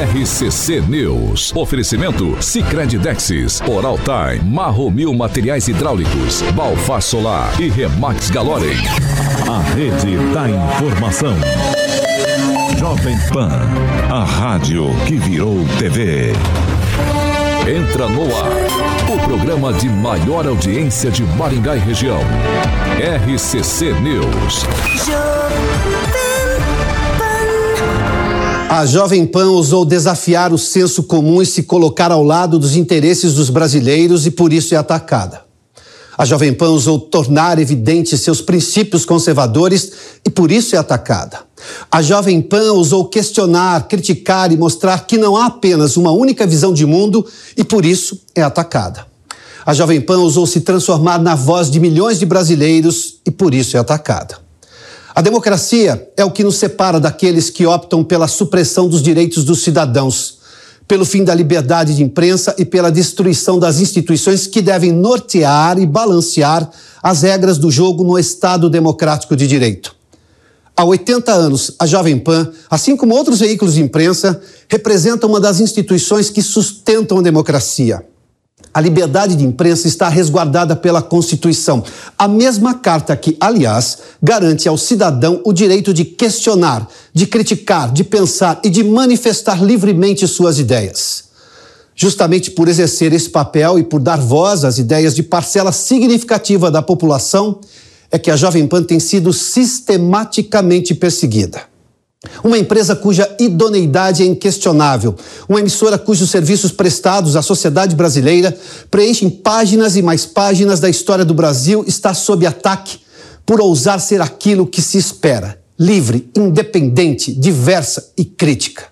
RCC News. Oferecimento Sicredi Dexis, Oral Time, Marromil Materiais Hidráulicos, Balfar Solar e Remax Galorem. A rede da informação. Jovem Pan, a rádio que virou TV. Entra no ar, o programa de maior audiência de Maringá e região. RCC News. A Jovem Pan ousou desafiar o senso comum e se colocar ao lado dos interesses dos brasileiros e por isso é atacada. A Jovem Pan ousou tornar evidentes seus princípios conservadores e por isso é atacada. A Jovem Pan ousou questionar, criticar e mostrar que não há apenas uma única visão de mundo e por isso é atacada. A Jovem Pan ousou se transformar na voz de milhões de brasileiros e por isso é atacada. A democracia é o que nos separa daqueles que optam pela supressão dos direitos dos cidadãos, pelo fim da liberdade de imprensa e pela destruição das instituições que devem nortear e balancear as regras do jogo no Estado democrático de direito. Há 80 anos, a Jovem Pan, assim como outros veículos de imprensa, representa uma das instituições que sustentam a democracia. A liberdade de imprensa está resguardada pela Constituição, a mesma carta que, aliás, garante ao cidadão o direito de questionar, de criticar, de pensar e de manifestar livremente suas ideias. Justamente por exercer esse papel e por dar voz às ideias de parcela significativa da população, é que a Jovem Pan tem sido sistematicamente perseguida. Uma empresa cuja idoneidade é inquestionável, uma emissora cujos serviços prestados à sociedade brasileira preenchem páginas e mais páginas da história do Brasil, está sob ataque por ousar ser aquilo que se espera: livre, independente, diversa e crítica.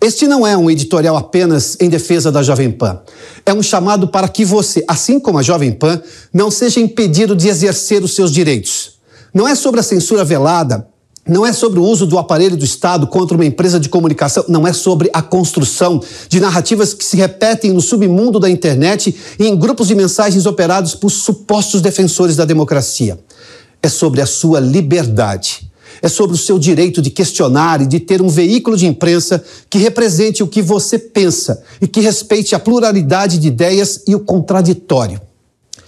Este não é um editorial apenas em defesa da Jovem Pan. É um chamado para que você, assim como a Jovem Pan, não seja impedido de exercer os seus direitos. Não é sobre a censura velada não é sobre o uso do aparelho do Estado contra uma empresa de comunicação, não é sobre a construção de narrativas que se repetem no submundo da internet e em grupos de mensagens operados por supostos defensores da democracia. É sobre a sua liberdade. É sobre o seu direito de questionar e de ter um veículo de imprensa que represente o que você pensa e que respeite a pluralidade de ideias e o contraditório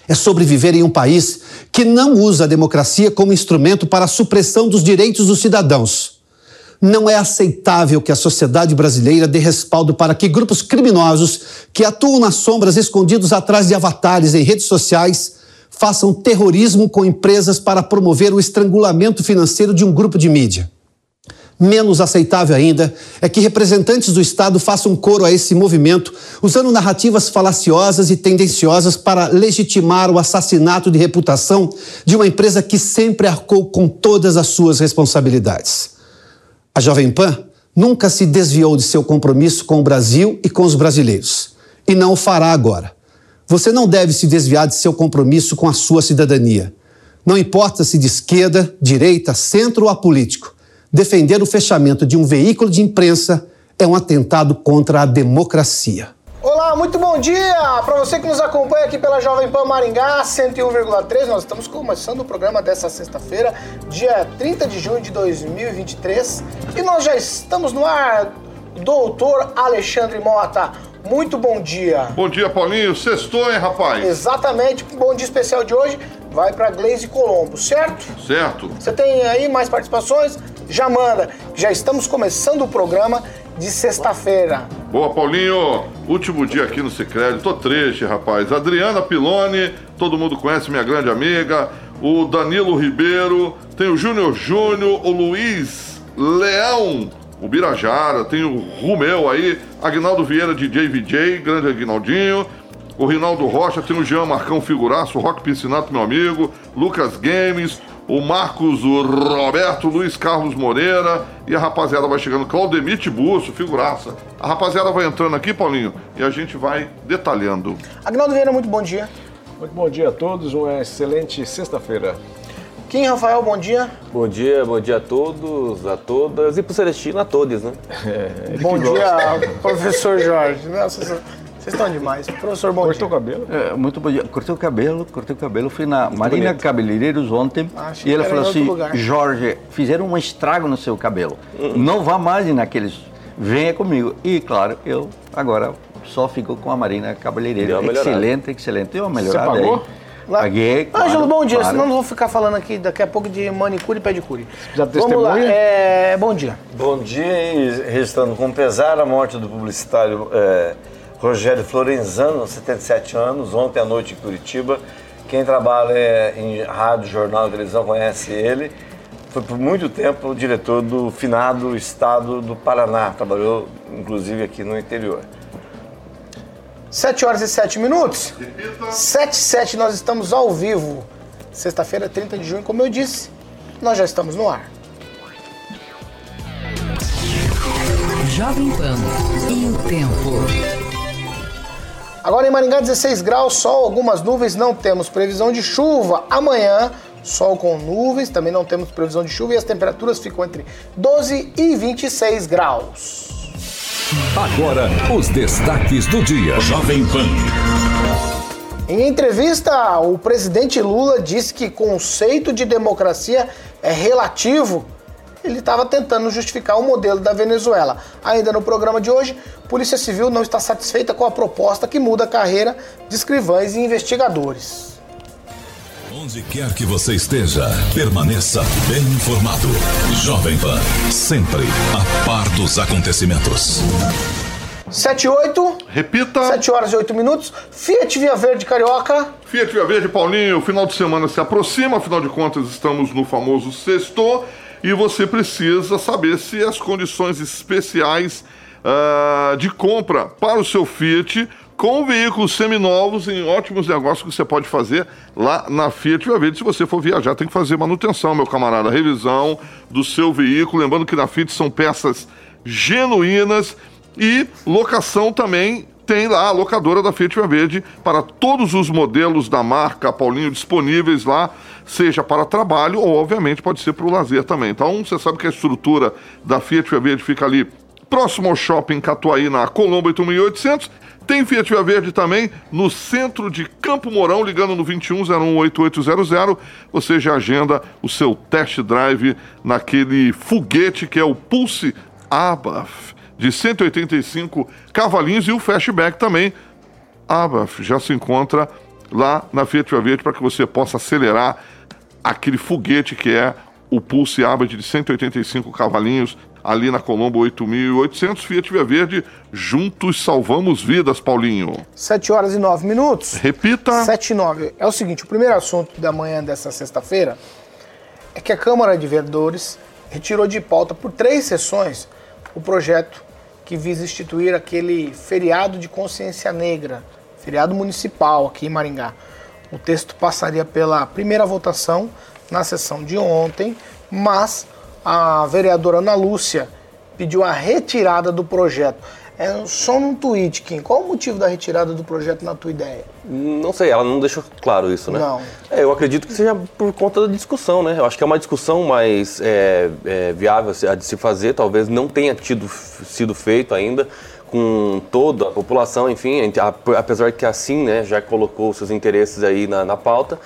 é sobre viver em um país que não usa a democracia como instrumento para a supressão dos direitos dos cidadãos. Não é aceitável que a sociedade brasileira dê respaldo para que grupos criminosos que atuam nas sombras escondidos atrás de avatares em redes sociais façam terrorismo com empresas para promover o estrangulamento financeiro de um grupo de mídia. Menos aceitável ainda é que representantes do Estado façam coro a esse movimento, usando narrativas falaciosas e tendenciosas para legitimar o assassinato de reputação de uma empresa que sempre arcou com todas as suas responsabilidades. A Jovem Pan nunca se desviou de seu compromisso com o Brasil e com os brasileiros, e não o fará agora. Você não deve se desviar de seu compromisso com a sua cidadania. Não importa se de esquerda, direita, centro ou apolítico. Defender o fechamento de um veículo de imprensa é um atentado contra a democracia. Olá, muito bom dia para você que nos acompanha aqui pela Jovem Pan Maringá 101,3. Nós estamos começando o programa dessa sexta-feira, dia 30 de junho de 2023, e nós já estamos no ar. Doutor Alexandre Mota, muito bom dia. Bom dia, Paulinho. Sextou, hein, rapaz? Exatamente. Bom dia especial de hoje vai para Gleise Colombo, certo? Certo. Você tem aí mais participações? Já manda. Já estamos começando o programa de sexta-feira. Boa, Paulinho. Último dia aqui no Cicred. Tô triste, rapaz. Adriana Piloni, todo mundo conhece, minha grande amiga. O Danilo Ribeiro, tem o Júnior Júnior, o Luiz Leão, o Birajara, tem o Rumeu aí, Agnaldo Vieira, DJ VJ, grande Agnaldinho. O Rinaldo Rocha, tem o Jean Marcão Figuraço, o Rock Piscinato, meu amigo, Lucas Games, o Marcos, o Roberto, Luiz Carlos Moreira e a rapaziada vai chegando, Claudemir Tiburcio, figuraça. A rapaziada vai entrando aqui, Paulinho, e a gente vai detalhando. Agnaldo Vieira, muito bom dia. Muito bom dia a todos, uma excelente sexta-feira. Kim Rafael, bom dia. Bom dia, bom dia a todos, a todas e pro Celestino a todos, né? É, bom dia, professor Jorge. Nossa, vocês estão demais. Professor, bom Cortou dia. o cabelo? É, muito bom dia. Cortei o cabelo, cortei o cabelo. Fui na Marina bonito. Cabeleireiros ontem Acho e ela falou assim: lugar. Jorge, fizeram um estrago no seu cabelo. Não vá mais naqueles venha comigo. E claro, eu agora só fico com a Marina melhorada. Excelente, excelente. Deu uma melhorada pagou? aí. Paguei. claro, Ângelo, bom dia. claro. Senão eu não vou ficar falando aqui daqui a pouco de manicure e pedicure. Já Vamos lá. É, bom dia. Bom dia e registrando com pesar a morte do publicitário eh, Rogério Florenzano, 77 anos, ontem à noite em Curitiba. Quem trabalha eh, em rádio, jornal e televisão conhece ele. Foi por muito tempo o diretor do finado Estado do Paraná. Trabalhou, inclusive, aqui no interior. 7 horas e 7 minutos. 7 e 7, nós estamos ao vivo. Sexta-feira, 30 de junho, como eu disse, nós já estamos no ar. Jovem Pan e o tempo. Agora em Maringá, 16 graus, sol, algumas nuvens, não temos previsão de chuva. Amanhã, sol com nuvens, também não temos previsão de chuva e as temperaturas ficam entre 12 e 26 graus. Agora, os destaques do dia. Jovem Pan. Em entrevista, o presidente Lula disse que conceito de democracia é relativo. Ele estava tentando justificar o modelo da Venezuela. Ainda no programa de hoje, Polícia Civil não está satisfeita com a proposta que muda a carreira de escrivães e investigadores. Onde quer que você esteja, permaneça bem informado. Jovem Pan, sempre a par dos acontecimentos. 7 e 8, Repita. 7 horas e 8 minutos. Fiat Via Verde Carioca. Fiat Via Verde, Paulinho, o final de semana se aproxima, afinal de contas estamos no famoso sexto e você precisa saber se as condições especiais ah, de compra para o seu Fiat com veículos seminovos em ótimos negócios que você pode fazer lá na Fiat Via. Se você for viajar, tem que fazer manutenção, meu camarada, revisão do seu veículo. Lembrando que na Fiat são peças genuínas e locação também tem lá a locadora da Fiat Via Verde para todos os modelos da marca Paulinho disponíveis lá, seja para trabalho ou, obviamente, pode ser para o lazer também. Então, você sabe que a estrutura da Fiat Via Verde fica ali próximo ao shopping Catuaí, na Colombo 8800. Tem Fiat Via Verde também no centro de Campo Mourão, ligando no 21018800. Você já agenda o seu test drive naquele foguete que é o Pulse Abaf de 185 cavalinhos e o Fastback também. Abaf já se encontra lá na Fiat Via Verde para que você possa acelerar aquele foguete que é o Pulse Abad de 185 cavalinhos ali na Colombo 8800 Fiat Via Verde. Juntos salvamos vidas, Paulinho. 7 horas e 9 minutos. Repita. 7 e 9. É o seguinte, o primeiro assunto da manhã dessa sexta-feira é que a Câmara de Vereadores retirou de pauta por três sessões o projeto que visa instituir aquele feriado de consciência negra, feriado municipal aqui em Maringá. O texto passaria pela primeira votação na sessão de ontem, mas a vereadora Ana Lúcia pediu a retirada do projeto. É só num tweet, Kim. Qual o motivo da retirada do projeto na tua ideia? Não sei, ela não deixou claro isso, né? Não. É, eu acredito que seja por conta da discussão, né? Eu acho que é uma discussão mais é, é, viável a de se fazer, talvez não tenha tido, sido feito ainda com toda a população, enfim, apesar que assim, né, já colocou seus interesses aí na, na pauta,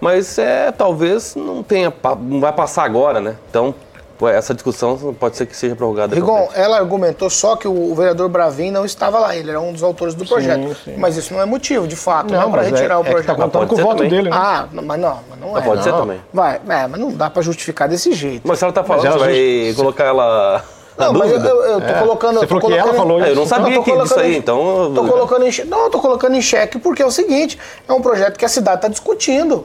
mas é, talvez não tenha, não vai passar agora, né? Então, essa discussão pode ser que seja prorrogada. pra Rigon, ela argumentou só que o vereador Bravin não estava lá, ele era um dos autores do projeto. sim. Mas isso não é motivo, de fato, não, Não, para mas retirar é- o é que projeto. tá contando com o ser voto também. dele, né? Ah, não, mas não, mas não Mas é. pode ser não. também. Vai, é, mas não dá para justificar desse jeito. Mas se ela tá falando, ela vai colocar ela não, mas eu, eu, eu tô colocando. Você eu tô que ela colocando- falou É, eu não isso. sabia tô que disso colocando aí, em- então... Tô colocando em, não, eu tô colocando em xeque porque é o seguinte: é um projeto que a cidade está discutindo.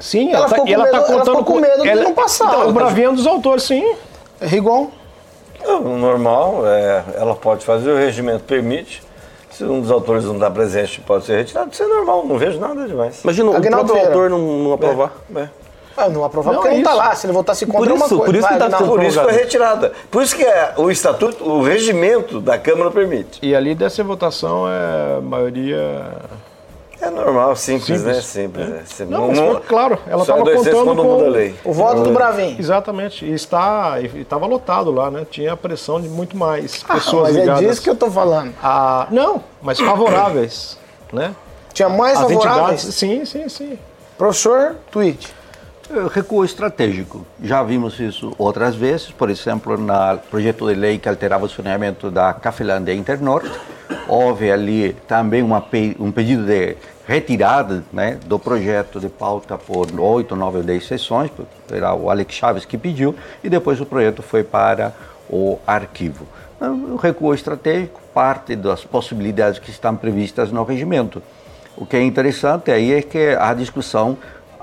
Sim, Ela ela, tá, ficou e ela com tá medo- ela contando ficou com medo de não passar. Então, o Bravinho é um dos autores, sim. Rigon? Não, normal, é, ela pode fazer, o regimento permite. Se um dos autores não está presente, pode ser retirado. Isso é normal, não vejo nada demais. Imagina o Aguinaldo próprio Vieira. autor não, não aprovar. É. Ah, não aprovar Não, porque é não tá isso. lá. Se ele votasse contra Por é uma isso- coisa. por isso que Vai, tá. Por isso foi retirada. Por isso que é, o estatuto, o regimento da Câmara permite. E ali dessa votação é maioria. É normal, simples, Simples. né? Simples. é. Você Não, mas foi claro, ela é estava contando quando com muda a lei. O voto do Bravin. Exatamente. E está e estava lotado lá, né? Tinha a pressão de muito mais Ah, pessoas mas é ligadas. disso que eu tô falando. a... Não, mas favoráveis, né? Tinha mais As favoráveis. sim, sim, sim. Professor, tweet. Eh, Recuo estratégico. Já vimos isso outras vezes, por exemplo, no projeto de lei que alterava o saneamento da Cafelândia Internorte. Houve ali também uma, um pedido de retirada né, do projeto de pauta por oito, nove ou dez sessões, era o Alex Chaves que pediu, e depois o projeto foi para o arquivo. Então, O recuo estratégico parte das possibilidades que estão previstas no regimento. O que é interessante aí é que a discussão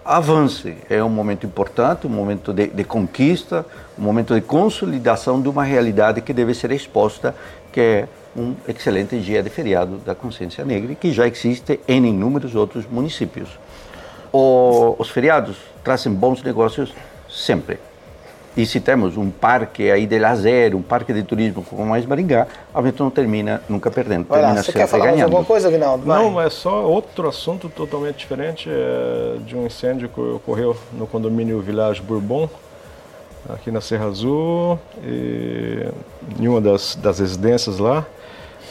avance. É um momento importante, um momento de, de conquista, um momento de consolidação de uma realidade que deve ser exposta, que é um excelente dia de feriado da consciência negra que já existe em inúmeros outros municípios. O- os feriados trazem bons negócios sempre. E se temos um parque aí de lazer, um parque de turismo como mais Maringá, a gente não termina nunca perdendo, lá, termina você quer falar ganhando. alguma coisa, Vinaldo? Vai. Não, é só outro assunto totalmente diferente é, de um incêndio que ocorreu no condomínio Village Bourbon, aqui na Serra Azul, e em uma das, das residências lá.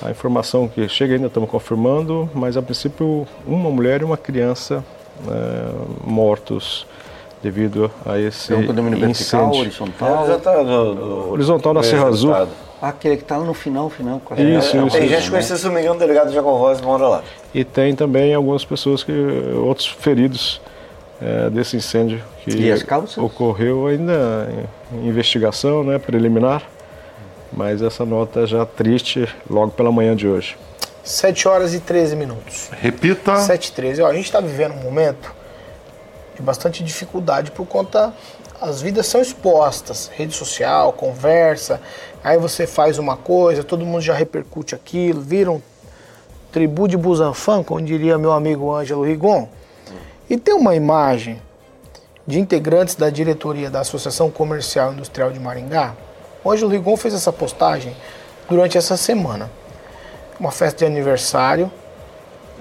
A informação que chega ainda estamos confirmando, mas a princípio uma mulher e uma criança é, mortos devido a esse É um condomínio vertical, incêndio. horizontal. Já tá no, no- Horizontal na Serra Azul. resultado. Aquele que está no final, final. quase. Isso, É, isso, Tem isso. gente conhecida, se não me engano, o delegado Jacob Voz mora lá. E tem também algumas pessoas que outros feridos é, desse incêndio que E ocorreu ainda em investigação, né, preliminar. Mas essa nota já triste logo pela manhã de hoje. 7 horas e 13 minutos. Repita. 7 e 13. Ó, a gente está vivendo um momento de bastante dificuldade por conta. As vidas são expostas, rede social, conversa. Aí você faz uma coisa, todo mundo já repercute aquilo, vira um tribu de Busanfan, como diria meu amigo Ângelo Rigon. E tem uma imagem de integrantes da diretoria da Associação Comercial e Industrial de Maringá. O Ângelo Rigon fez essa postagem durante essa semana. Uma festa de aniversário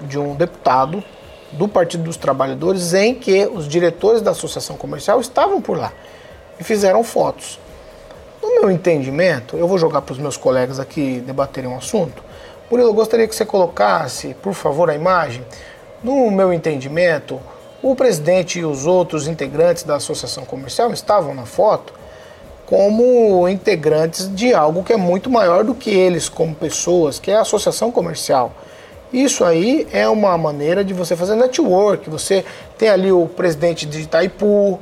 de um deputado do Partido dos Trabalhadores em que os diretores da Associação Comercial estavam por lá e fizeram fotos. No meu entendimento, eu vou jogar para os meus colegas aqui debaterem um assunto. Murilo, eu gostaria que você colocasse, por favor, a imagem. No meu entendimento, o presidente e os outros integrantes da Associação Comercial estavam na foto como integrantes de algo que é muito maior do que eles como pessoas, que é a associação comercial. Isso aí é uma maneira de você fazer network. Você tem ali o presidente de Itaipu,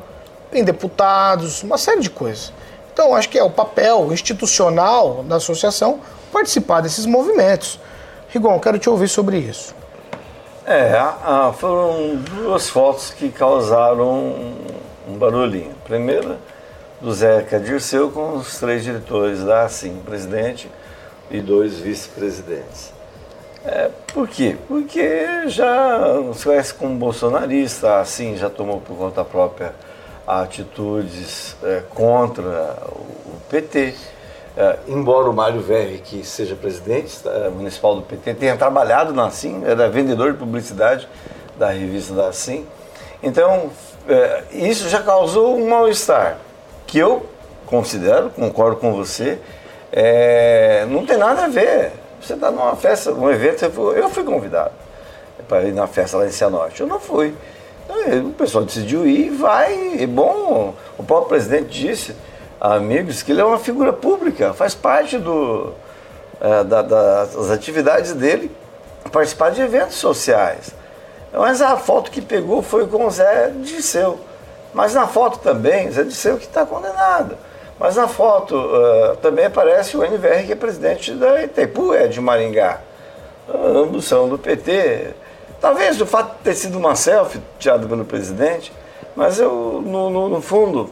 tem deputados, uma série de coisas. Então, acho que é o papel institucional da associação participar desses movimentos. Rigon, quero te ouvir sobre isso. É, foram duas fotos que causaram um, barulhinho. Primeira, do Zeca Dirceu com os três diretores da assim, presidente e dois vice-presidentes. É, por quê? Porque já se conhece como bolsonarista, assim, já tomou por conta própria atitudes é, contra o, PT. É, embora o Mário Verri, que seja presidente é, municipal do PT, tenha trabalhado na Assim, era vendedor de publicidade da revista da Assim. Então, é, isso já causou um mal-estar, que eu considero, concordo com você, é, não tem nada a ver. Você está numa festa, num evento, eu fui convidado para ir na festa lá em Cianorte. Eu não fui. O pessoal decidiu ir, vai, é bom. O próprio presidente disse, amigos, que ele é uma figura pública, faz parte do, eh, da- das atividades dele participar de eventos sociais. Mas a foto que pegou foi com o Zé Disseu. Mas na foto também, Zé Disseu que está condenado. Mas na foto eh, também aparece o NVR, que é presidente da Itaipu, é de Maringá. Ambos são do PT. Talvez o fato de ter sido uma selfie tirada pelo presidente, mas eu, no, no- no fundo,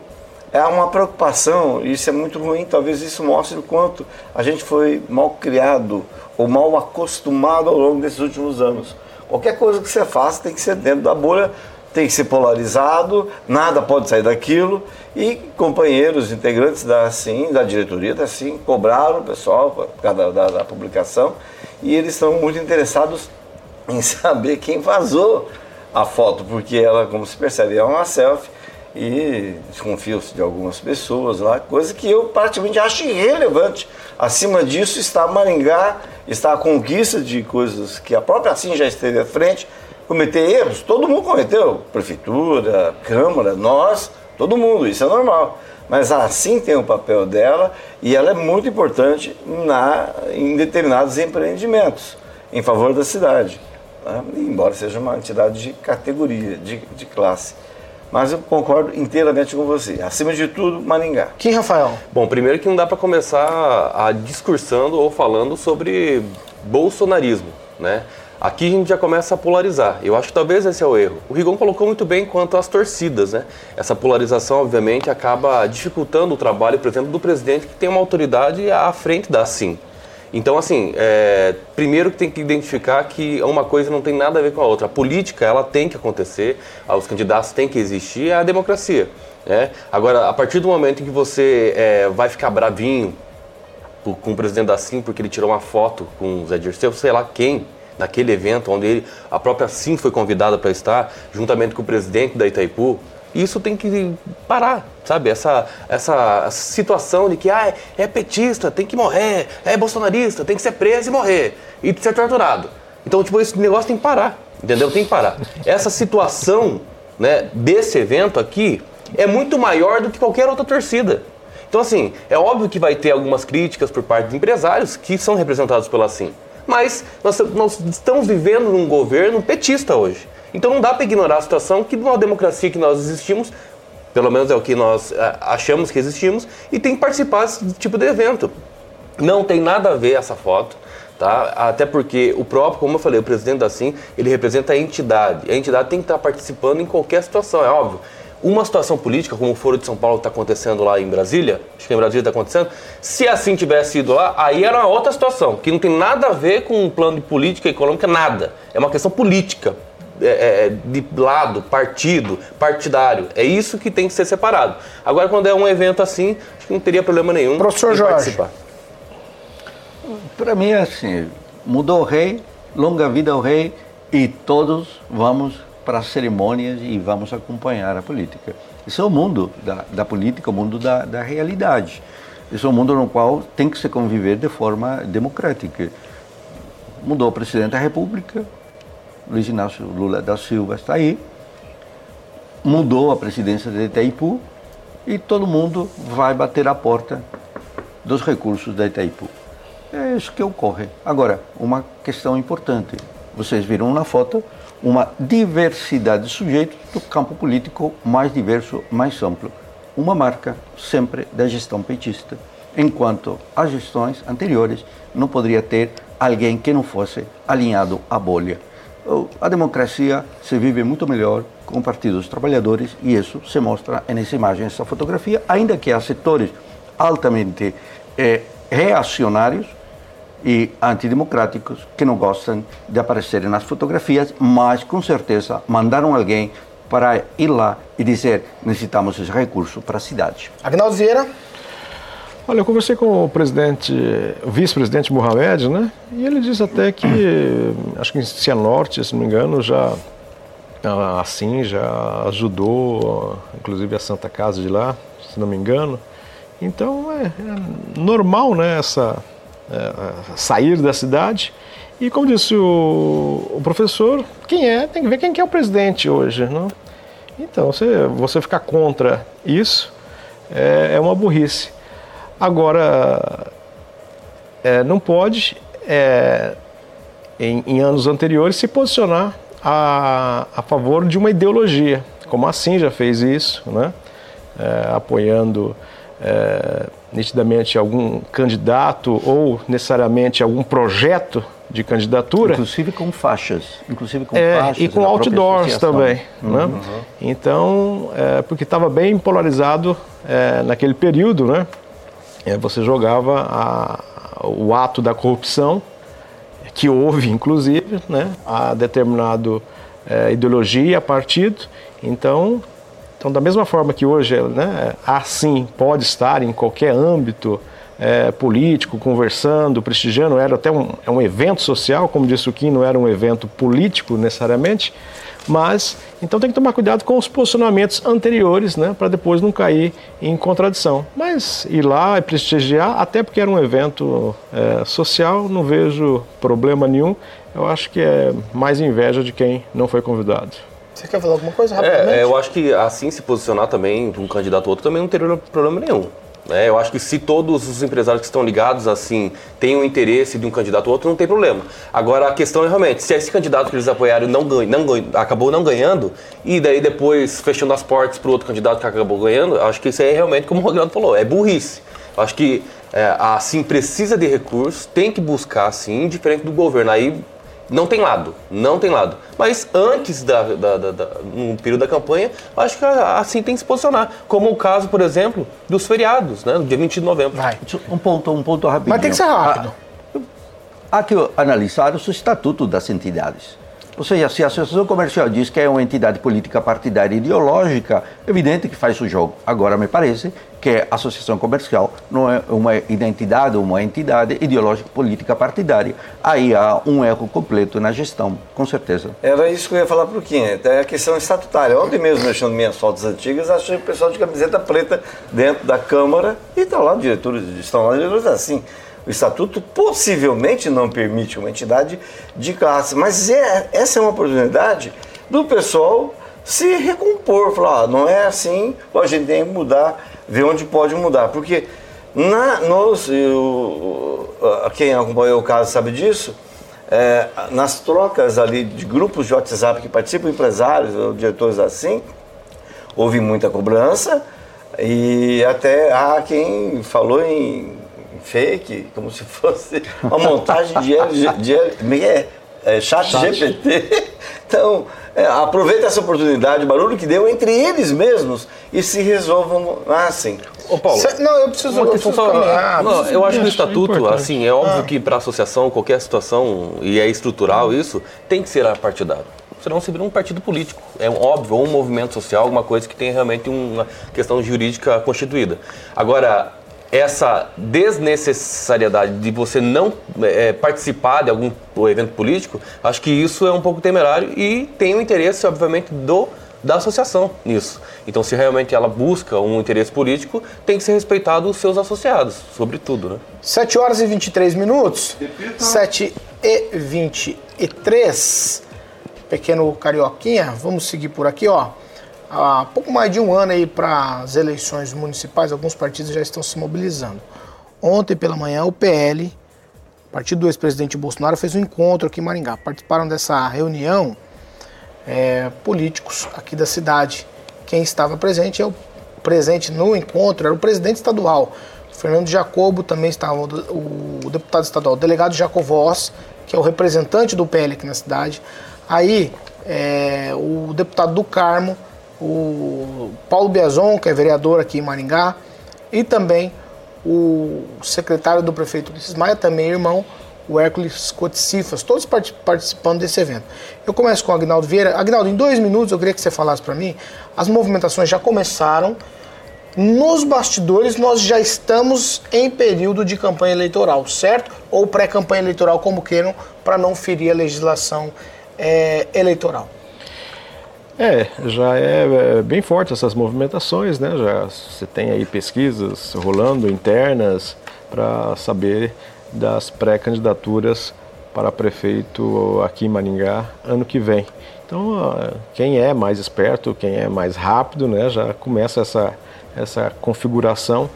é uma preocupação, e isso é muito ruim, talvez isso mostre o quanto a gente foi mal criado ou mal acostumado ao longo desses últimos anos. Qualquer coisa que você faça tem que ser dentro da bolha, tem que ser polarizado, nada pode sair daquilo. E companheiros, integrantes da SIM, da diretoria da SIM, cobraram o pessoal por causa da, da- da publicação e eles estão muito interessados em saber quem vazou a foto, porque ela, como se percebe, é uma selfie e desconfio-se de algumas pessoas lá, coisa que eu praticamente acho irrelevante. Acima disso está Maringá, está a conquista de coisas que a própria assim já esteve à frente, cometer erros, todo mundo cometeu. Prefeitura, Câmara, nós, todo mundo, isso é normal. Mas assim tem o papel dela e ela é muito importante na, em determinados empreendimentos em favor da cidade. Né? Embora seja uma entidade de categoria, de, de classe. Mas eu concordo inteiramente com você. Acima de tudo, Maringá. Quem, Rafael? Bom, primeiro que não dá para começar a discursando ou falando sobre bolsonarismo, né? Aqui a gente já começa a polarizar. Eu acho que talvez esse é o erro. O Rigon colocou muito bem quanto às torcidas, né? Essa polarização, obviamente, acaba dificultando o trabalho, por exemplo, do presidente que tem uma autoridade à frente da SIM. Então, assim, é, primeiro que tem que identificar que uma coisa não tem nada a ver com a outra. A política, ela tem que acontecer, os candidatos têm que existir, é a democracia. Né? Agora, a partir do momento em que você é, vai ficar bravinho com o presidente da SIM porque ele tirou uma foto com o Zé Dirceu, sei lá quem, naquele evento onde ele, a própria SIM foi convidada para estar, juntamente com o presidente da Itaipu, isso tem que parar, sabe? Essa, essa situação de que ah, é petista, tem que morrer, é bolsonarista, tem que ser preso e morrer, e ser torturado. Então, tipo, esse negócio tem que parar, entendeu? Tem que parar. Essa situação né, desse evento aqui é muito maior do que qualquer outra torcida. Então, assim, é óbvio que vai ter algumas críticas por parte de empresários que são representados pela SIM. Mas nós, nós estamos vivendo num governo petista hoje. Então não dá para ignorar a situação que numa democracia que nós existimos, pelo menos é o que nós é, achamos que existimos, e tem que participar desse tipo de evento. Não tem nada a ver essa foto. Tá? Até porque o próprio, como eu falei, o presidente da SIM, ele representa a entidade. A entidade tem que estar participando em qualquer situação, é óbvio. Uma situação política, como o Foro de São Paulo está acontecendo lá em Brasília, acho que em Brasília está acontecendo, se assim tivesse ido lá, aí era uma outra situação, que não tem nada a ver com um plano de política econômica, nada. É uma questão política, é, é, é, de lado, partido, partidário. É isso que tem que ser separado. Agora, quando é um evento assim, acho que não teria problema nenhum Professor Jorge. participar. Para mim é assim, mudou o rei, longa vida ao rei e todos vamos para as cerimônias e vamos acompanhar a política. Esse é o mundo da, da política, o mundo da, da realidade. Esse é um mundo no qual tem que se conviver de forma democrática. Mudou o presidente da República, Luiz Inácio Lula da Silva está aí, mudou a presidência de Itaipu e todo mundo vai bater a porta dos recursos da Itaipu. É isso que ocorre. Agora, uma questão importante. Vocês viram na foto uma diversidade de sujeitos do campo político mais diverso, mais amplo. Uma marca sempre da gestão petista, enquanto as gestões anteriores não poderia ter alguém que não fosse alinhado à bolha. A democracia se vive muito melhor com o Partido dos Trabalhadores e isso se mostra nessa imagem, nessa fotografia, ainda que há setores altamente eh, reacionários e antidemocráticos que não gostam de aparecerem nas fotografias, mas com certeza mandaram alguém para ir lá e dizer necessitamos esse recurso para a cidade. Agnaldo Vieira. Olha, eu conversei com o presidente, o vice-presidente Mohamed, né? E ele disse até que, acho que em Cianorte, se não me engano, já assim já ajudou, inclusive a Santa Casa de lá, se não me engano. Então é, é normal, né? Essa é, sair da cidade. E como disse o, o, professor, quem é? Tem que ver quem que é o presidente hoje, não? Então, você, você ficar contra isso é, é uma burrice. Agora, é, não pode, é, em, em, anos anteriores, se posicionar a, a favor de uma ideologia, como assim já fez isso, né? É, apoiando é, nitidamente algum candidato ou necessariamente algum projeto de candidatura. Inclusive com faixas. Inclusive com é, faixas. E com outdoors também. Uhum. Né? Uhum. Então, é, porque estava bem polarizado é, naquele período, né? É, você jogava a, o ato da corrupção, que houve inclusive, né? a determinado é, ideologia, partido. Então, então, da mesma forma que hoje né, assim pode estar em qualquer âmbito é, político, conversando, prestigiando, era até um, é um evento social, como disse o Kim, não era um evento político necessariamente, mas então tem que tomar cuidado com os posicionamentos anteriores, né, para depois não cair em contradição. Mas ir lá e prestigiar, até porque era um evento é, social, não vejo problema nenhum. Eu acho que é mais inveja de quem não foi convidado. Você quer falar alguma coisa rapidamente? É, eu acho que assim se posicionar também um candidato ou outro também não teria problema nenhum. É, eu acho que se todos os empresários que estão ligados assim têm o interesse de um candidato ou outro, não tem problema. Agora a questão é realmente, se esse candidato que eles apoiaram não, ganha, não ganha, acabou não ganhando, e daí depois fechando as portas para o outro candidato que acabou ganhando, acho que isso aí é realmente, como o Ronaldo falou, é burrice. Eu acho que é, assim precisa de recursos, tem que buscar assim, diferente do governo. Aí não tem lado, não tem lado. Mas antes da, da, da, da, no período da campanha, acho que assim tem que se posicionar. Como o caso, por exemplo, dos feriados, né? No dia 20 de novembro. Vai. Um ponto, um ponto rapidinho. Mas tem que ser rápido. Há, há que analisar os estatutos das entidades. Ou seja, se a Associação Comercial diz que é uma entidade política partidária ideológica, é evidente que faz o jogo. Agora, me parece que a Associação Comercial não é uma identidade, uma entidade ideológica política partidária. Aí há um erro completo na gestão, com certeza. Era isso que eu ia falar para o Kim, é a questão estatutária. Ontem mesmo, mexendo minhas fotos antigas, achei o pessoal de camiseta preta dentro da Câmara e estão lá diretores, estão lá diretores assim. O estatuto possivelmente não permite uma entidade de classe, mas é, essa é uma oportunidade do pessoal se recompor, falar, ah, não é assim, a gente tem que mudar, ver onde pode mudar, porque na, nos, eu, quem acompanhou o caso sabe disso, é, nas trocas ali de grupos de WhatsApp que participam, empresários ou diretores assim, houve muita cobrança e até há quem falou em fake, como se fosse uma montagem de, L, de, L, é, é, chat, chat. GPT. Então, é, aproveita essa oportunidade, o barulho que deu entre eles mesmos e se resolvam assim. Ô Paulo, Cê, não, eu preciso, eu preciso só, caminhar, não, preciso eu acho que o é estatuto, importante. assim, é óbvio que para a associação, qualquer situação, e é estrutural isso, tem que ser partidário. Senão se vira um partido político. É um, óbvio, ou um movimento social, alguma coisa que tem realmente uma questão jurídica constituída. Agora, essa desnecessariedade de você não é, participar de algum evento político, acho que isso é um pouco temerário e tem o interesse, obviamente, do da associação nisso. Então, se realmente ela busca um interesse político, tem que ser respeitado os seus associados, sobretudo, né? 7 horas e 23 minutos. 7 e 23. Pequeno Carioquinha, vamos seguir por aqui, ó. Há pouco mais de um ano aí para as eleições municipais, alguns partidos já estão se mobilizando. Ontem pela manhã, o PL, partido do ex-presidente Bolsonaro, fez um encontro aqui em Maringá. Participaram dessa reunião é, políticos aqui da cidade. Quem estava presente é o presente no encontro era o presidente estadual. Fernando Jacobo também estava, o, o deputado estadual, o delegado Jacovós, que é o representante do PL aqui na cidade. Aí, é, o deputado do Carmo, o Paulo Biazon, que é vereador aqui em Maringá, e também o secretário do prefeito Ulisses Maia, também irmão, o Hércules Coticifas, todos participando desse evento. Eu começo com o Agnaldo Vieira. Agnaldo, em dois minutos eu queria que você falasse para mim, as movimentações já começaram, nos bastidores nós já estamos em período de campanha eleitoral, certo? Ou pré-campanha eleitoral, como queiram, para não ferir a legislação é, eleitoral. É, já é, é bem forte essas movimentações, né? Já você tem aí pesquisas rolando internas para saber das pré-candidaturas para prefeito aqui em Maringá ano que vem. Então, quem é mais esperto, quem é mais rápido, né, já começa essa, essa configuração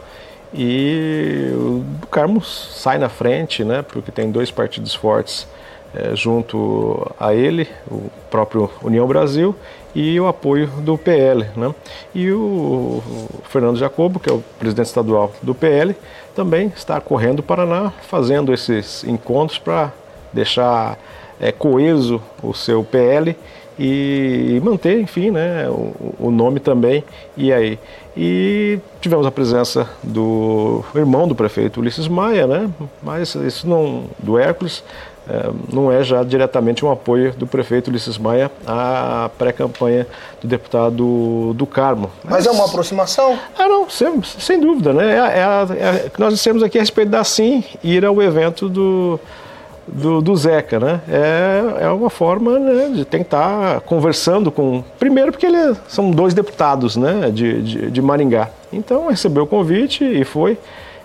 e o Carmo sai na frente, né, porque tem dois partidos fortes é, junto a ele, o próprio União Brasil e o apoio do PL. Né? E o Fernando Jacobo, que é o presidente estadual do PL, também está correndo o Paraná, fazendo esses encontros para deixar é, coeso o seu PL e manter, enfim, né, o, o, nome também. E aí? E tivemos a presença do irmão do prefeito Ulisses Maia, né, mas isso não, do Hércules, não é já diretamente um apoio do prefeito Ulisses Maia à pré-campanha do deputado do Carmo. Mas é uma aproximação? Ah, não, sem, sem dúvida, né? É, é, é, nós dissemos aqui a respeito da Sim ir ao evento do, do, do Zeca, né? É, é uma forma né, de tentar conversando com. Primeiro, porque ele, são dois deputados né, de, de, de Maringá. Então recebeu o convite e foi.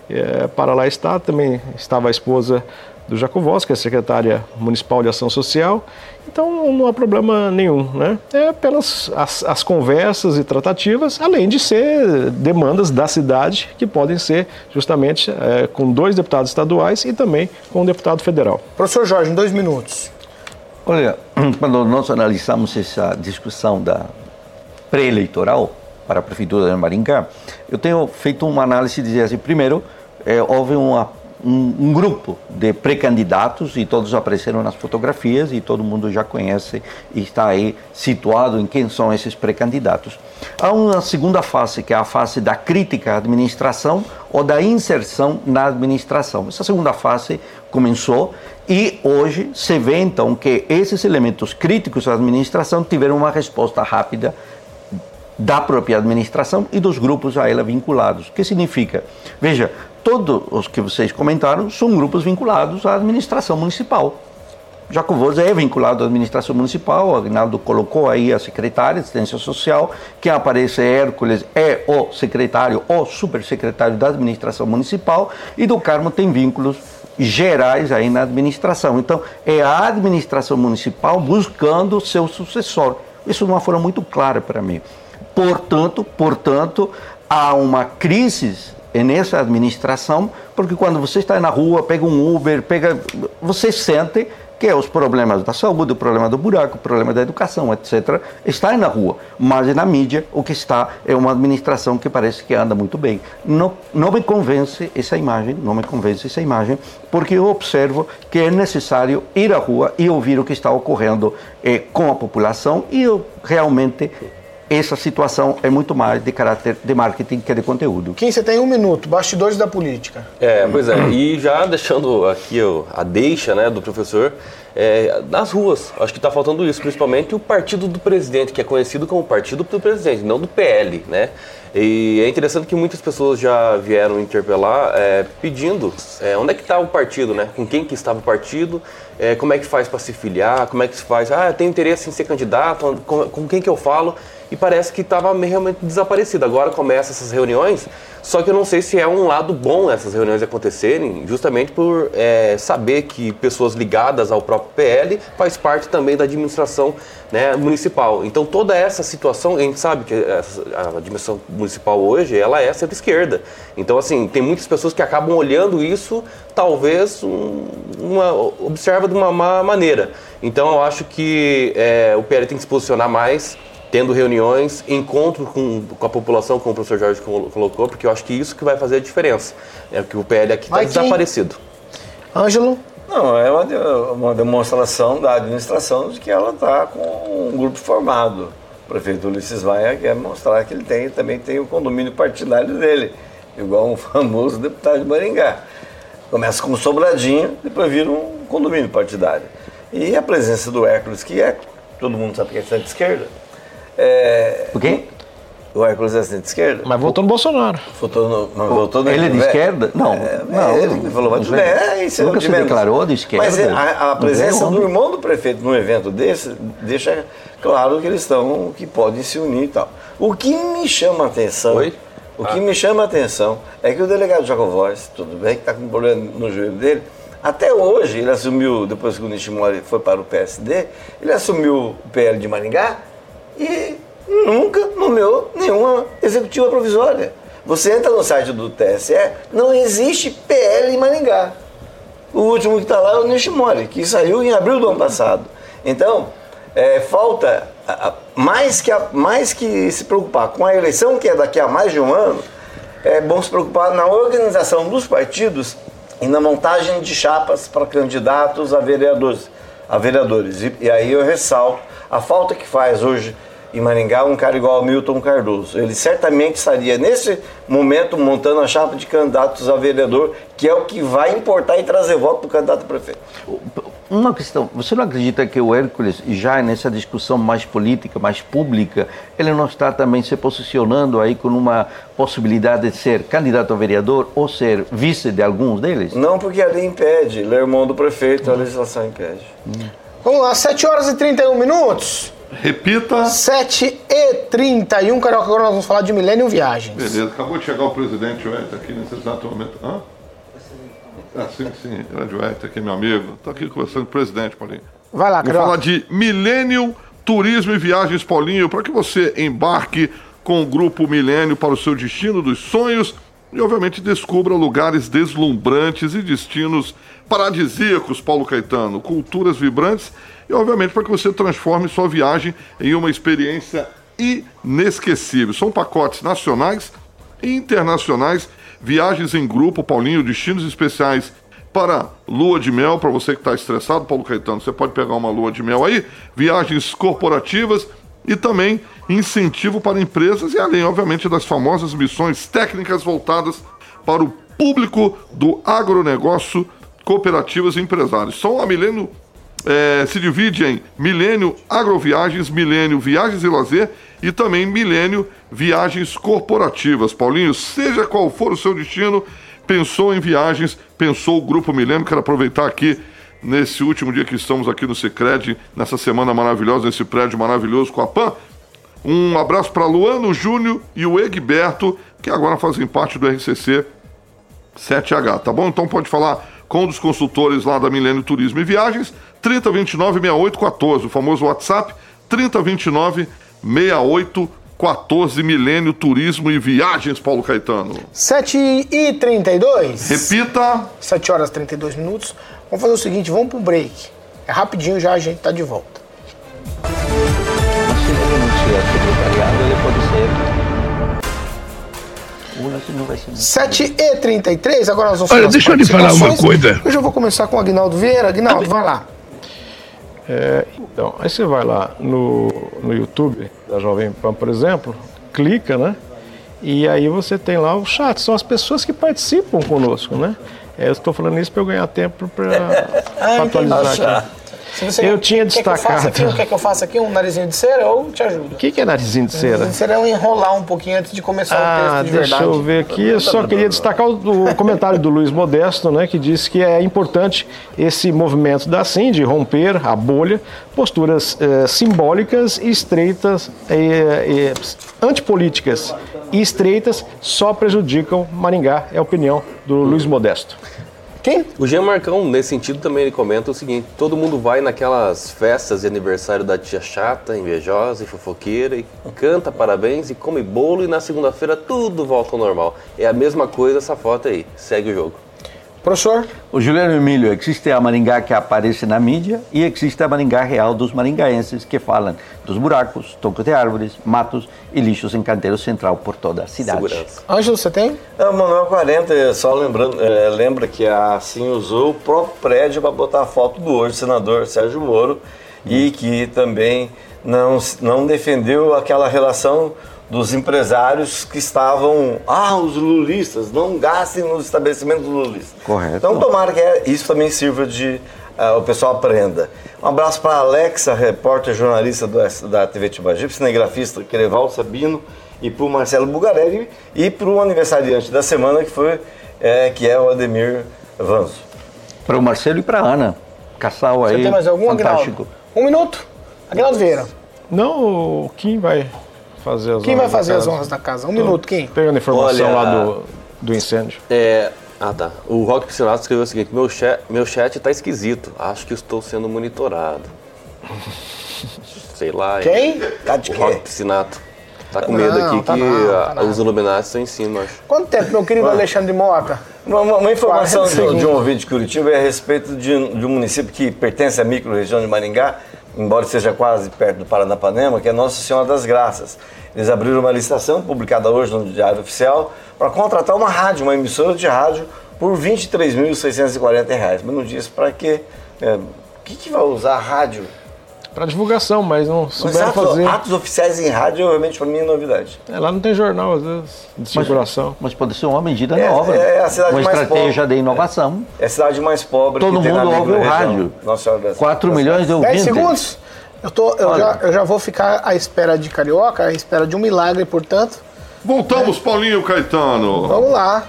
É, para lá está, também estava a esposa do Jacovós, que é secretária municipal de ação social. Então não há problema nenhum, né? É pelas as, as, conversas e tratativas, além de ser demandas da cidade que podem ser justamente é, com dois deputados estaduais e também com um deputado federal. Professor Jorge, em dois minutos. Olha, quando nós analisamos essa discussão da pré-eleitoral para a prefeitura de Maringá, eu tenho feito uma análise de dizer assim, primeiro, é, houve uma um, um grupo de pré-candidatos e todos apareceram nas fotografias e todo mundo já conhece e está aí situado em quem são esses pré-candidatos. Há uma segunda fase, que é a fase da crítica à administração ou da inserção na administração. Essa segunda fase começou e hoje se vê então que esses elementos críticos à administração tiveram uma resposta rápida da própria administração e dos grupos a ela vinculados. O que significa? Veja, todos os que vocês comentaram são grupos vinculados à administração municipal. Jacovoz é vinculado à administração municipal, o Agnaldo colocou aí a secretária de assistência social, quem aparece é Hércules, é o secretário ou supersecretário da administração municipal, e do Carmo tem vínculos gerais aí na administração. Então, é a administração municipal buscando seu sucessor. Isso é uma forma muito clara para mim. Portanto, portanto, há uma crise nessa administração, porque quando você está na rua, pega um Uber, pega, você sente que é os problemas da saúde, o problema do buraco, o problema da educação, etc., está na rua. Mas na mídia, o que está é uma administração que parece que anda muito bem. Não, não me convence essa imagem, não me convence essa imagem, porque eu observo que é necessário ir à rua e ouvir o que está ocorrendo eh, com a população e eu realmente essa situação é muito mais de caráter de marketing que de conteúdo. Kim, você tem um minuto, bastidores da política. É, pois é, e já deixando aqui a deixa né, do professor, é, nas ruas, acho que está faltando isso, principalmente o partido do presidente, que é conhecido como partido do presidente, não do PL, né? E é interessante que muitas pessoas já vieram interpelar é, pedindo é, onde é que está o partido, né? Com quem que estava o partido, é, como é que faz para se filiar, como é que se faz, ah, eu tenho interesse em ser candidato, com, com quem que eu falo? e parece que estava realmente desaparecido. Agora começam essas reuniões, só que eu não sei se é um lado bom essas reuniões acontecerem, justamente por é, saber que pessoas ligadas ao próprio PL faz parte também da administração né, municipal. Então toda essa situação, a gente sabe que a administração municipal hoje ela é centro-esquerda. Então assim tem muitas pessoas que acabam olhando isso talvez um, uma observa de uma má maneira. Então eu acho que é, o PL tem que se posicionar mais tendo reuniões, encontro com, com a população, como o professor Jorge colocou, porque eu acho que isso que vai fazer a diferença. É que o PL aqui está desaparecido. Ângelo? Não, é uma, uma demonstração da administração de que ela está com um grupo formado. O prefeito Ulisses Maia quer mostrar que ele tem, também tem o condomínio partidário dele, igual um famoso deputado de Maringá. Começa com um sobradinho, depois vira um condomínio partidário. E a presença do Hércules, que é, todo mundo sabe que é centro-esquerda, é, o quê? O Hércules é de esquerda? Mas votou no Bolsonaro. Votou no, mas votou no ele é de esquerda? Não. É, não, ele falou, mas tudo bem. É, isso Nunca é se declarou de esquerda. Mas a, a presença do irmão do prefeito num evento desse deixa claro que eles estão, que podem se unir e tal. O que me chama a atenção... Oi? O que ah. me chama a atenção é que o delegado Jacovós, tudo bem, que está com um problema no joelho dele, até hoje, ele assumiu, depois que o Nishimori foi para o PSD, ele assumiu o PL de Maringá, e nunca nomeou nenhuma executiva provisória. Você entra no site do TSE, não existe PL em Maringá. O último que está lá é o Nishimori, que saiu em abril do ano passado. Então, é, falta, mais que, a, mais que se preocupar com a eleição, que é daqui a mais de um ano, é bom se preocupar na organização dos partidos e na montagem de chapas para candidatos a vereadores. A vereadores. E, e aí eu ressalto a falta que faz hoje em Maringá um cara igual ao Milton Cardoso. Ele certamente estaria, nesse momento, montando a chapa de candidatos a vereador, que é o que vai importar e trazer voto para o candidato a prefeito. uma questão, você não acredita que o Hércules, já nessa discussão mais política, mais pública, ele não está também se posicionando aí com uma possibilidade de ser candidato a vereador ou ser vice de alguns deles? Não, porque a lei impede. Ele é irmão do prefeito, a legislação impede. Vamos lá, 7 horas e 31 minutos. Repita. 7 e 31, Carioca. Agora nós vamos falar de Millennium Viagens. Beleza, acabou de chegar o presidente Wellington aqui nesse exato momento. Hã? Ah, sim, sim, grande Wellington aqui, meu amigo. Estou aqui conversando com o presidente, Paulinho. Vai lá, Vamos Carioca. falar de Millennium Turismo e Viagens, Paulinho, para que você embarque com o Grupo Milênio para o seu destino dos sonhos e, obviamente, descubra lugares deslumbrantes e destinos paradisíacos, Paulo Caetano, culturas vibrantes e, obviamente, para que você transforme sua viagem em uma experiência inesquecível. São pacotes nacionais e internacionais, viagens em grupo, Paulinho, destinos especiais para lua de mel, para você que está estressado, Paulo Caetano, você pode pegar uma lua de mel aí, viagens corporativas e também incentivo para empresas e além, obviamente, das famosas missões técnicas voltadas para o público do agronegócio, cooperativas e empresários. São a Milênio eh, se divide em Milênio Agroviagens, Milênio Viagens e Lazer e também Milênio Viagens Corporativas. Paulinho, seja qual for o seu destino, pensou em viagens, pensou o Grupo Milênio. Quero aproveitar aqui nesse último dia que estamos aqui no Cicred, nessa semana maravilhosa, nesse prédio maravilhoso com a PAN. Um abraço para Luano Júnior e o Egberto, que agora fazem parte do RCC 7H, tá bom? Então pode falar com um dos consultores lá da Milênio Turismo e Viagens, 3029 6814, o famoso WhatsApp, 3029 6814, Milênio Turismo e Viagens, Paulo Caetano. 7 e 32. Repita. 7 horas e 32 minutos. Vamos fazer o seguinte, vamos pro break. É rapidinho já, a gente tá de volta. Mas se ele renunciar ao secretariado, ele pode ser. Ou assim não vai ser. 7 e 33, agora nós vamos Olha, deixa eu lhe falar uma coisa. Eu já vou começar com o Agnaldo Vieira. Agnaldo, vai lá. É, então, aí você vai lá no, no YouTube da Jovem Pan, por exemplo, clica, né? E aí você tem lá o chat, são as pessoas que participam conosco, né? É, eu estou falando isso para eu ganhar tempo para Ah, atualizar aqui. Você Eu tinha quer que eu faça destacado. aqui, quer que eu faça aqui um narizinho de cera ou te ajudo? O que, que é narizinho de cera? Narizinho de cera é um enrolar um pouquinho antes de começar o Ah, texto de deixa verdade. eu ver aqui. Eu só queria destacar o, o comentário do Luiz Modesto, né, que disse que é importante esse movimento da SIM de romper a bolha, posturas eh, simbólicas e estreitas, eh, eh, antipolíticas e estreitas só prejudicam Maringá, é a opinião do Luiz Modesto. Quem? O Jean Marcão, nesse sentido, também ele comenta o seguinte: todo mundo vai naquelas festas de aniversário da tia chata, invejosa e fofoqueira, e canta parabéns e come bolo, e na segunda-feira tudo volta ao normal. É a mesma coisa essa foto aí. Segue o jogo. Professor? O Juliano Emílio, existe a Maringá que aparece na mídia e existe a Maringá real dos maringaenses que falam dos buracos, tocos de árvores, matos e lixos em canteiro central por toda a cidade. Segurança. Ângelo, você tem? É, o Manuel 40, só lembrando, é, lembra que a assim usou o próprio prédio para botar a foto do hoje senador Sérgio Moro e que também não, não defendeu aquela relação dos empresários que estavam, ah, os lulistas, não gastem nos estabelecimentos lulistas. Correto. Então tomara que isso também sirva de ah, o pessoal aprenda. Um abraço para a Alexa, repórter jornalista do, da TV Tibagipe, cinegrafista Quereval Sabino, e para o Marcelo Bugarelli e para o aniversariante da semana, que, foi, é, que é o Ademir Vanzo. Para o Marcelo e para a Ana. Casal Você aí. tem mais algum, fantástico. Um minuto. Agnaldo Vieira. Não, quem vai fazer as Quem vai fazer as honras da casa? Um minuto, quem? Pegando informação Olha, lá do, do incêndio. É. Ah, tá. O Rock Piscinato escreveu o seguinte: meu chat, meu chat tá esquisito. Acho que estou sendo monitorado. Sei lá. Quem? Tá de O quê? Rock Piscinato. Tá com medo Não, aqui tá que não, tá ah, os Illuminati estão em cima, acho. Quanto tempo, meu querido Alexandre Mota? Uma, uma- uma informação 40 de, de um ouvinte de Curitiba é a respeito de, de um município que pertence à micro-região de Maringá, embora seja quase perto do Paranapanema, que é Nossa Senhora das Graças. Eles abriram uma licitação, publicada hoje no Diário Oficial, para contratar uma rádio, uma emissora de rádio, por 23.640 reais. Mas não diz para quê. É, o que, que vai usar rádio? Para divulgação, mas não Mas souberam atos, fazer. atos oficiais em rádio, realmente, para mim, é novidade. É, lá não tem jornal, às vezes, de circulação. Mas pode ser uma medida É- nova. é a cidade uma mais estratégia pobre. de inovação. É a cidade mais pobre Todo que tem na mundo ouve o rádio. Nossa Senhora das- 4 das- milhões de 10 ouvintes. segundos. Eu, tô, eu, já, eu já vou ficar à espera de Carioca, à espera de um milagre, portanto. Voltamos, Paulinho Caetano. Vamos lá.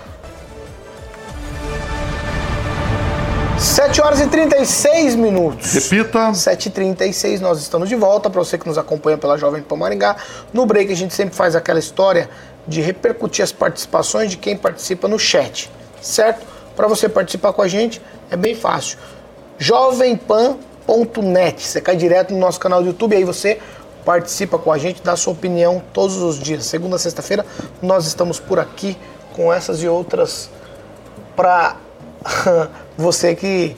7 horas e 36 minutos. Repita. 7h36, nós estamos de volta. Para você que nos acompanha pela Jovem Pan Maringá. No break a gente sempre faz aquela história de repercutir as participações de quem participa no chat, certo? Para você participar com a gente é bem fácil. jovempan.net. Você cai direto no nosso canal do YouTube, aí você participa com a gente, dá sua opinião todos os dias. Segunda sexta-feira nós estamos por aqui com essas e outras para você que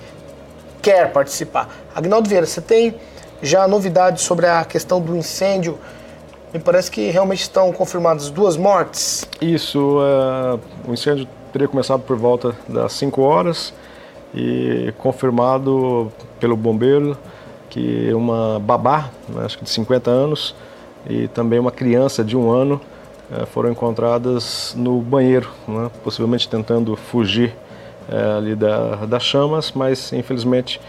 quer participar. Agnaldo Vieira, você tem já novidades sobre a questão do incêndio? Me parece que realmente estão confirmadas duas mortes. Isso, é, o incêndio teria começado por volta das 5 horas e confirmado pelo bombeiro que uma babá, né, acho que de 50 anos, e também uma criança de um ano eh, foram encontradas no banheiro, né, possivelmente tentando fugir ali da, das chamas, mas infelizmente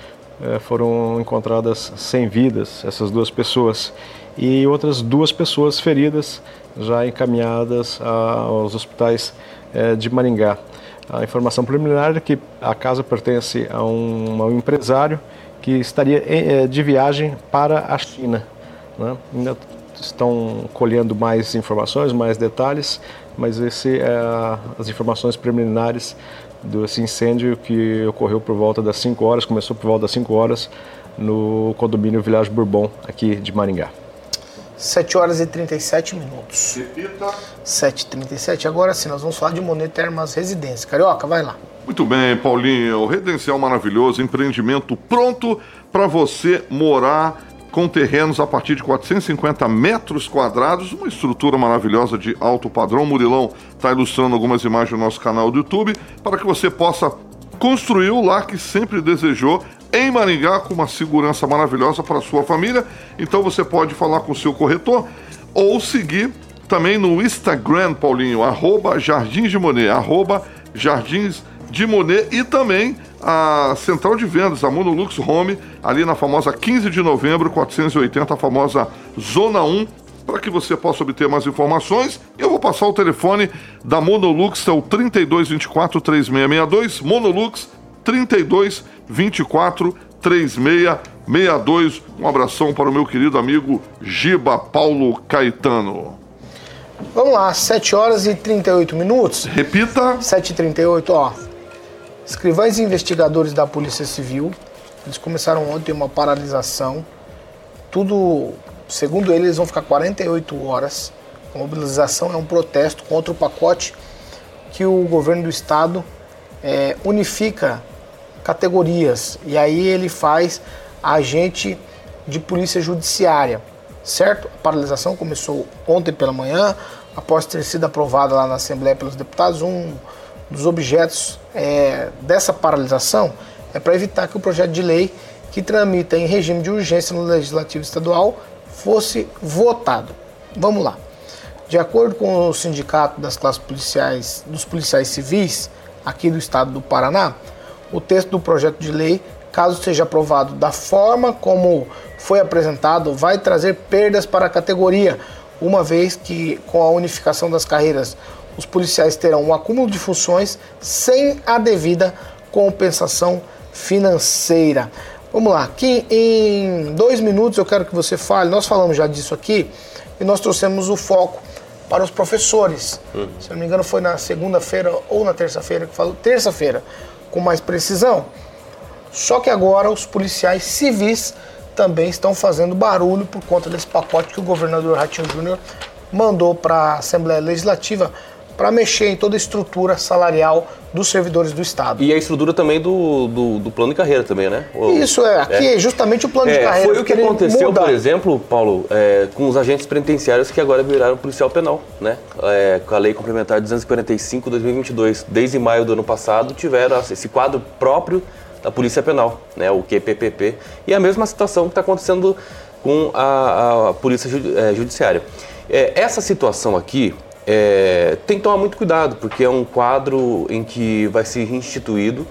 eh, foram encontradas sem vidas essas duas pessoas e outras duas pessoas feridas já encaminhadas aos hospitais eh, de Maringá. A informação preliminar é que a casa pertence a um, a um empresário que estaria de viagem para a China. né? Ainda estão colhendo mais informações, mais detalhes, mas esse é as informações preliminares desse incêndio que ocorreu por volta das 5 horas, começou por volta das 5 horas no condomínio Village Bourbon, aqui de Maringá. 7 horas e 37 minutos. Repita. 7h37. Agora sim, nós vamos falar de Monet Termas Residência. Carioca, vai lá. Muito bem, Paulinho. Residencial maravilhoso, empreendimento pronto para você morar com terrenos a partir de 450 metros quadrados, uma estrutura maravilhosa de alto padrão. Murilão está ilustrando algumas imagens no nosso canal do YouTube para que você possa construir o lar que sempre desejou em Maringá com uma segurança maravilhosa para sua família. Então você pode falar com o seu corretor ou seguir também no Instagram, Paulinho, arroba Jardins de Monet, arroba Jardins de Monet e também a central de vendas, a Monolux Home, ali na famosa 15 de novembro, 480, a famosa Zona 1, para que você possa obter mais informações. Eu vou passar o telefone da Monolux, é o 3224 3662, Monolux 3224 3662. Um abração para o meu querido amigo Giba Paulo Caetano. Vamos lá, 7 horas e 38 minutos. Repita. 7h38, ó. Escrivães e investigadores da Polícia Civil, eles começaram ontem uma paralisação. Tudo, segundo eles, eles vão ficar 48 horas. A mobilização é um protesto contra o pacote que o governo do estado eh, unifica categorias. E aí ele faz agente de polícia judiciária, certo? A paralisação começou ontem pela manhã, após ter sido aprovada lá na Assembleia pelos deputados. Um dos objetos eh, dessa paralisação é para evitar que o projeto de lei que tramita em regime de urgência no Legislativo Estadual fosse votado. Vamos lá. De acordo com o Sindicato das Classes Policiais, dos Policiais Civis, aqui do estado do Paraná, o texto do projeto de lei, caso seja aprovado da forma como foi apresentado, vai trazer perdas para a categoria, uma vez que com a unificação das carreiras, os policiais terão um acúmulo de funções sem a devida compensação financeira. Vamos lá, aqui em dois minutos eu quero que você fale, nós falamos já disso aqui, e nós trouxemos o foco para os professores. Se não me engano, foi na segunda-feira ou na terça-feira que falou, terça-feira, com mais precisão. Só que agora os policiais civis também estão fazendo barulho por conta desse pacote que o governador Ratinho Júnior mandou para a Assembleia Legislativa para mexer em toda a estrutura salarial dos servidores do Estado. E a estrutura também do, do, do plano de carreira também, né? O- Isso é, aqui é justamente o plano de É, carreira. foi o que aconteceu, muda. por exemplo, Paulo, é, com os agentes penitenciários que agora viraram policial penal, né? É, com a Lei Complementar 245-2022. Desde maio do ano passado tiveram esse quadro próprio da Polícia Penal, né? O QPPP. E a mesma situação que está acontecendo com a, a Polícia eh, Judiciária. Eh, essa situação aqui eh, tem que tomar muito cuidado, porque é um quadro em que vai ser instituído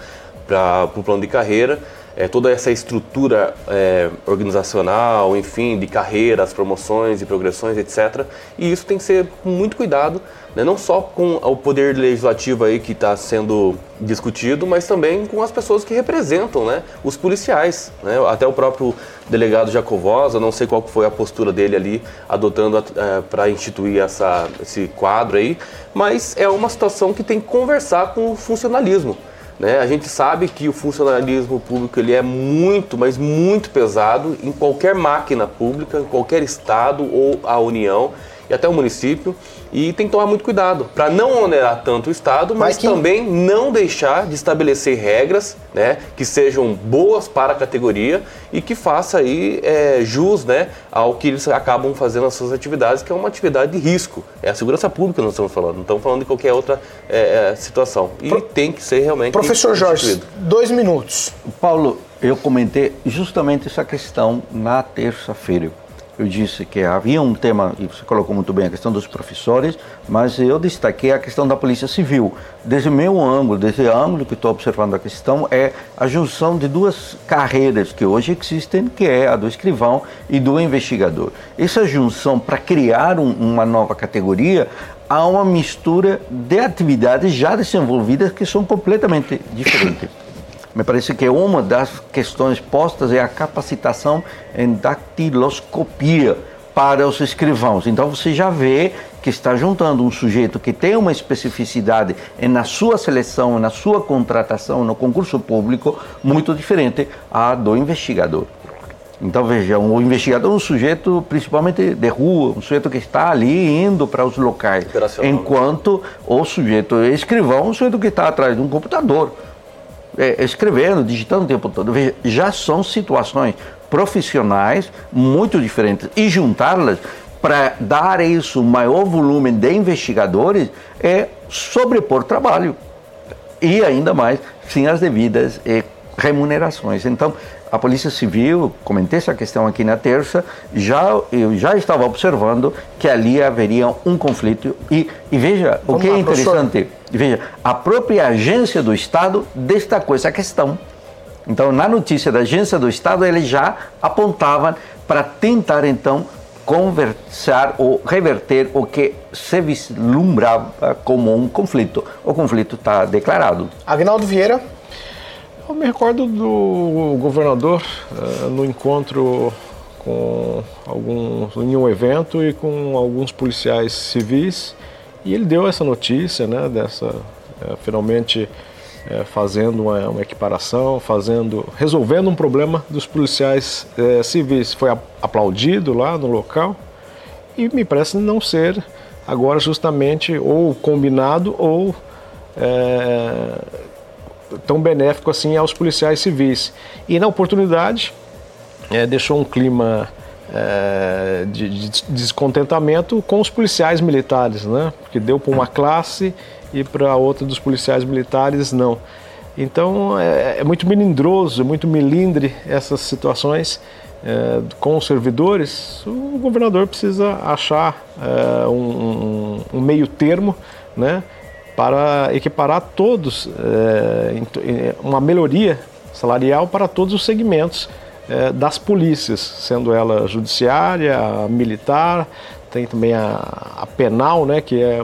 para o plano de carreira eh, toda essa estrutura eh, organizacional, enfim, de carreiras, promoções e progressões, etc. E isso tem que ser com muito cuidado, né? não só com o poder legislativo aí que está sendo discutido, mas também com as pessoas que representam, né? Os policiais, né? Até o próprio delegado Jacovosa, não sei qual foi a postura dele ali, adotando para instituir essa, esse quadro aí, mas é uma situação que tem que conversar com o funcionalismo. Né? A gente sabe que o funcionalismo público ele é muito, mas muito pesado em qualquer máquina pública, em qualquer estado ou a União e até o município. E tem que tomar muito cuidado para não onerar tanto o Estado, mas, Mas que- também não deixar de estabelecer regras né, que sejam boas para a categoria e que faça aí é, jus né, ao que eles acabam fazendo nas suas atividades, que é uma atividade de risco. É a segurança pública que nós estamos falando, não estamos falando de qualquer outra é, é, situação. E tem que ser realmente Professor Jorge, dois minutos. Paulo, eu comentei justamente essa questão na terça-feira. Eu disse que havia um tema, e você colocou muito bem a questão dos professores, mas eu destaquei a questão da Polícia Civil. Desde meu ângulo, desde o ângulo que estou observando a questão, é a junção de duas carreiras que hoje existem, que é a do escrivão e do investigador. Essa junção para criar um- uma nova categoria há uma mistura de atividades já desenvolvidas que são completamente diferentes. Me parece que uma das questões postas é a capacitação em dactiloscopia para os escrivãos. Então você já vê que está juntando um sujeito que tem uma especificidade na sua seleção, na sua contratação, no concurso público, muito diferente à do investigador. Então veja, o investigador é um sujeito principalmente de rua, um sujeito que está ali indo para os locais, enquanto o sujeito escrivão é um sujeito que está atrás de um computador é, escrevendo, digitando o tempo todo. Veja, já são situações profissionais muito diferentes e juntá-las para dar a isso um maior volume de investigadores é sobrepor trabalho e ainda mais sem as devidas eh, remunerações. Então, a Polícia Civil, comentei essa questão aqui na terça, já eu já estava observando que ali haveria um conflito e, e veja o Vamos que é lá, professor. interessante, veja a própria agência do Estado destacou essa questão. Então, na notícia da agência do Estado, eles já apontavam para tentar então conversar ou reverter o que se vislumbrava como um conflito. O conflito está declarado. Agnaldo Vieira. Eu me recordo do governador eh, no encontro com alguns, em um evento e com alguns policiais civis e ele deu essa notícia, né, dessa eh, finalmente eh, fazendo uma, uma equiparação, fazendo, resolvendo um problema dos policiais civis. Foi aplaudido lá no local e me parece não ser agora justamente ou combinado ou tão benéfico assim aos policiais civis. E na oportunidade eh, deixou um clima eh, de, de descontentamento com os policiais militares, né? Porque deu para uma classe e para outra dos policiais militares não. Então é, é muito melindroso, é muito melindre essas situações eh, com os servidores. O governador precisa achar eh, um, um- um meio termo, né? Para equiparar todos, em- uma melhoria salarial para todos os segmentos eh, das polícias, sendo ela judiciária, militar, tem também a, a penal, né, que é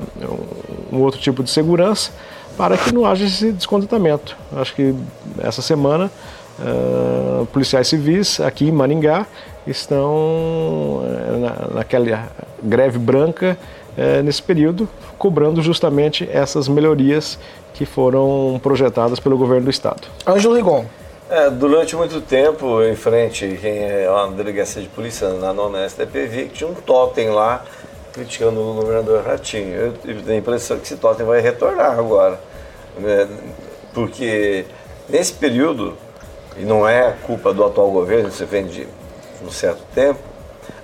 um, um outro tipo de segurança, para que não haja esse descontentamento. Acho que essa semana eh, policiais civis aqui em Maringá estão na, naquela greve branca eh, nesse período, cobrando justamente essas melhorias que foram projetadas pelo governo do estado. Ângelo Rigon. É, durante muito tempo, em frente, quem é lá na delegacia de polícia, na nona STPV, que tinha um totem lá criticando o governador Ratinho. Eu tive a impressão que esse totem vai retornar agora. né? Porque nesse período, e não é culpa do atual governo, isso vem de um certo tempo,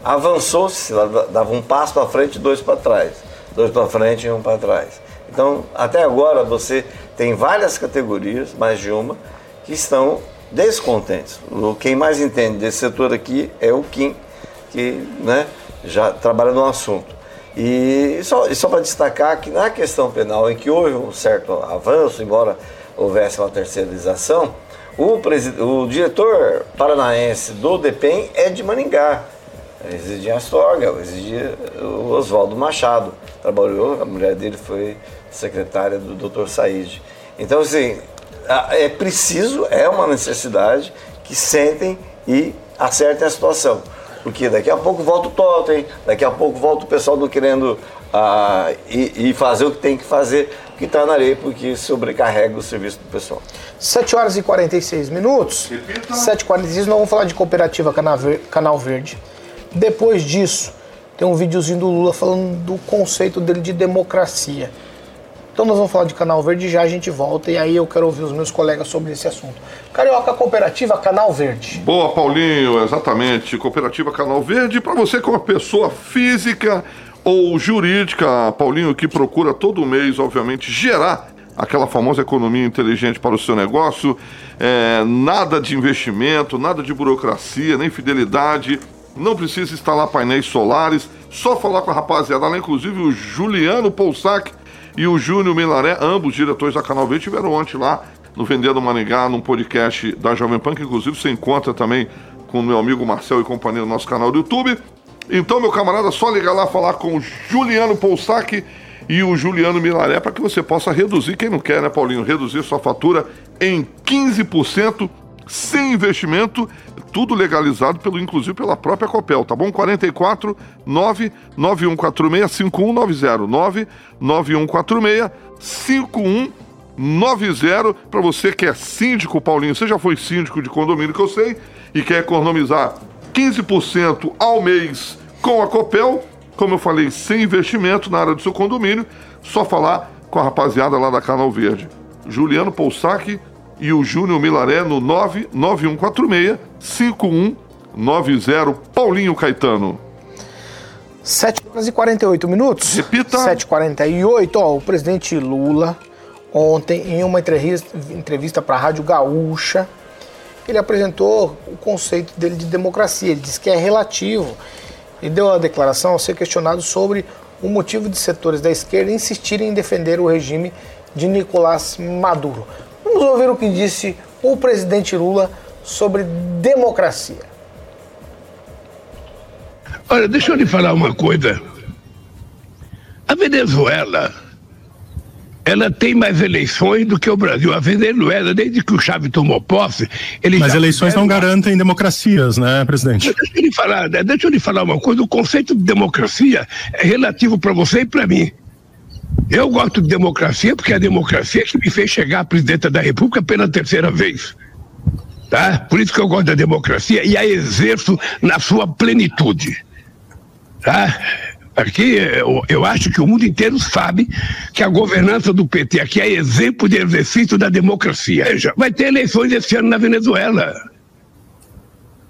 avançou-se, dava um passo para frente e dois para trás. Dois para frente e um para trás. Então, até agora, você tem várias categorias, mais de uma, que estão descontentes. Quem mais entende desse setor aqui é o Kim, que né, já trabalha no assunto. E só, só para destacar que na questão penal, em que houve um certo avanço, embora houvesse uma terceirização, o, o diretor paranaense do DEPEN é de Maningá, residia em Astorga, residia o Oswaldo Machado, trabalhou, a mulher dele foi secretária do Dr. Said. Então, assim, é preciso, é uma necessidade que sentem e acertem a situação. Porque daqui a pouco volta o totem, daqui a pouco volta o pessoal do querendo ah, e, e, fazer o que tem que fazer, que está na lei, porque sobrecarrega o serviço do pessoal. 7 horas e 46 minutos. 7 h 46 nós vamos falar de cooperativa Canal Verde. Depois disso, tem um videozinho do Lula falando do conceito dele de democracia. Então nós vamos falar de Canal Verde já a gente volta e aí eu quero ouvir os meus colegas sobre esse assunto. Carioca Cooperativa Canal Verde. Boa, Paulinho, exatamente. Cooperativa Canal Verde para você que é pessoa física ou jurídica, Paulinho, que procura todo mês, obviamente, gerar aquela famosa economia inteligente para o seu negócio, é, nada de investimento, nada de burocracia, nem fidelidade, não precisa instalar painéis solares, só falar com a rapaziada lá, inclusive o Juliano Poussac e o Júnior Milaré, ambos diretores da Canal V, tiveram ontem lá no Vendendo Maningá, num podcast da Jovem Pan, que inclusive você encontra também com meu amigo Marcel e companhia no nosso canal do YouTube. Então, meu camarada, só ligar lá falar com o Juliano Poussac e o Juliano Milaré para que você possa reduzir, quem não quer, né, Paulinho? Reduzir sua fatura em 15% sem investimento, tudo legalizado pelo inclusive pela própria Copel, tá bom? 44 99146 5190 99146 5190 para você que é síndico, Paulinho, você já foi síndico de condomínio que eu sei e quer economizar 15% ao mês com a Copel, como eu falei, sem investimento na área do seu condomínio, só falar com a rapaziada lá da Canal Verde. Juliano Poussac e o Júnior Milaré no 99146-5190. Paulinho Caetano. 7 horas e 48 minutos. Repita. 7h48. Ó, o presidente Lula, ontem, em uma entrevista, entrevista para a Rádio Gaúcha, ele apresentou o conceito dele de democracia. Ele disse que é relativo. E deu a declaração ao ser questionado sobre o motivo de setores da esquerda insistirem em defender o regime de Nicolás Maduro. Vamos ouvir o que disse o presidente Lula sobre democracia. Olha, deixa eu lhe falar uma coisa. A Venezuela, ela tem mais eleições do que o Brasil. A Venezuela, desde que o Chávez tomou posse, ele Mas eleições não garantem democracias, né, presidente? Deixa eu lhe falar, deixa eu lhe falar uma coisa. O conceito de democracia é relativo para você e para mim. Eu gosto de democracia porque é a democracia que me fez chegar a presidenta da República pela terceira vez. Tá? Por isso que eu gosto da democracia e a exerço na sua plenitude. Tá? Aqui eu, eu acho que o mundo inteiro sabe que a governança do PT aqui é exemplo de exercício da democracia. Veja, vai ter eleições esse ano na Venezuela.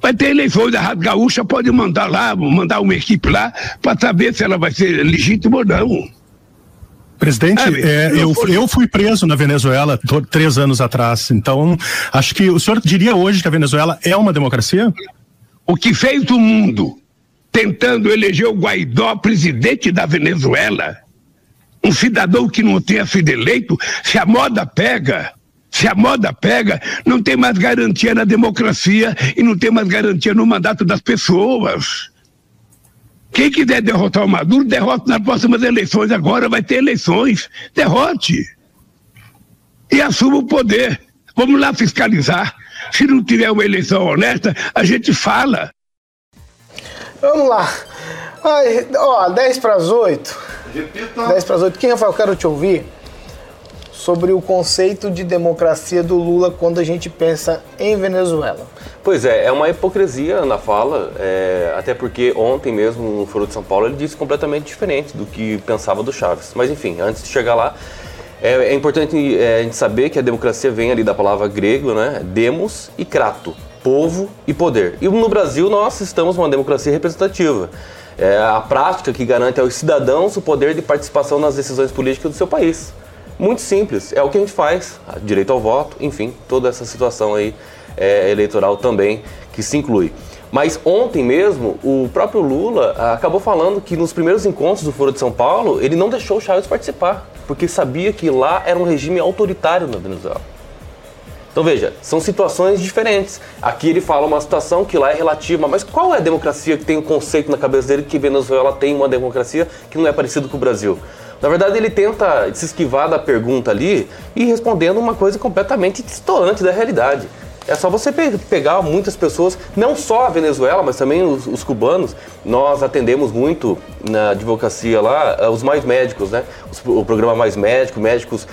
Vai ter eleições, a Rádio Gaúcha pode mandar lá, mandar uma equipe lá para saber se ela vai ser legítima ou não. Presidente, é, eu, eu fui preso na Venezuela três anos atrás, então acho que o senhor diria hoje que a Venezuela é uma democracia? O que fez o mundo tentando eleger o Guaidó presidente da Venezuela, um cidadão que não tenha sido eleito, se a moda pega, se a moda pega, não tem mais garantia na democracia e não tem mais garantia no mandato das pessoas. Quem quiser derrotar o Maduro, derrote nas próximas eleições. Agora vai ter eleições. Derrote. E assuma o poder. Vamos lá fiscalizar. Se não tiver uma eleição honesta, a gente fala. Vamos lá. Ai, ó, 10 para as 8. Repita. 10 para as 8. Quem, Rafael, eu quero te ouvir sobre o conceito de democracia do Lula quando a gente pensa em Venezuela. Pois é, é uma hipocrisia na fala, é, até porque ontem mesmo no Foro de São Paulo ele disse completamente diferente do que pensava do Chaves. Mas enfim, antes de chegar lá, é, é importante é, a gente saber que a democracia vem ali da palavra grego, né? Demos e krato, povo e poder. E no Brasil nós estamos numa democracia representativa. É a prática que garante aos cidadãos o poder de participação nas decisões políticas do seu país. Muito simples, é o que a gente faz, direito ao voto, enfim, toda essa situação aí é, eleitoral também que se inclui. Mas ontem mesmo, o próprio Lula ah, acabou falando que nos primeiros encontros do Foro de São Paulo, ele não deixou o Chaves participar, porque sabia que lá era um regime autoritário na Venezuela. Então veja, são situações diferentes. Aqui ele fala uma situação que lá é relativa, mas qual é a democracia que tem o conceito na cabeça dele que Venezuela tem uma democracia que não é parecido com o Brasil? Na verdade, ele tenta se esquivar da pergunta ali e respondendo uma coisa completamente distante da realidade. É só você pe pegar muitas pessoas, não só a Venezuela, mas também os, os, cubanos. Nós atendemos muito na advocacia lá eh, os mais médicos, né? Os, o programa Mais Médico, médicos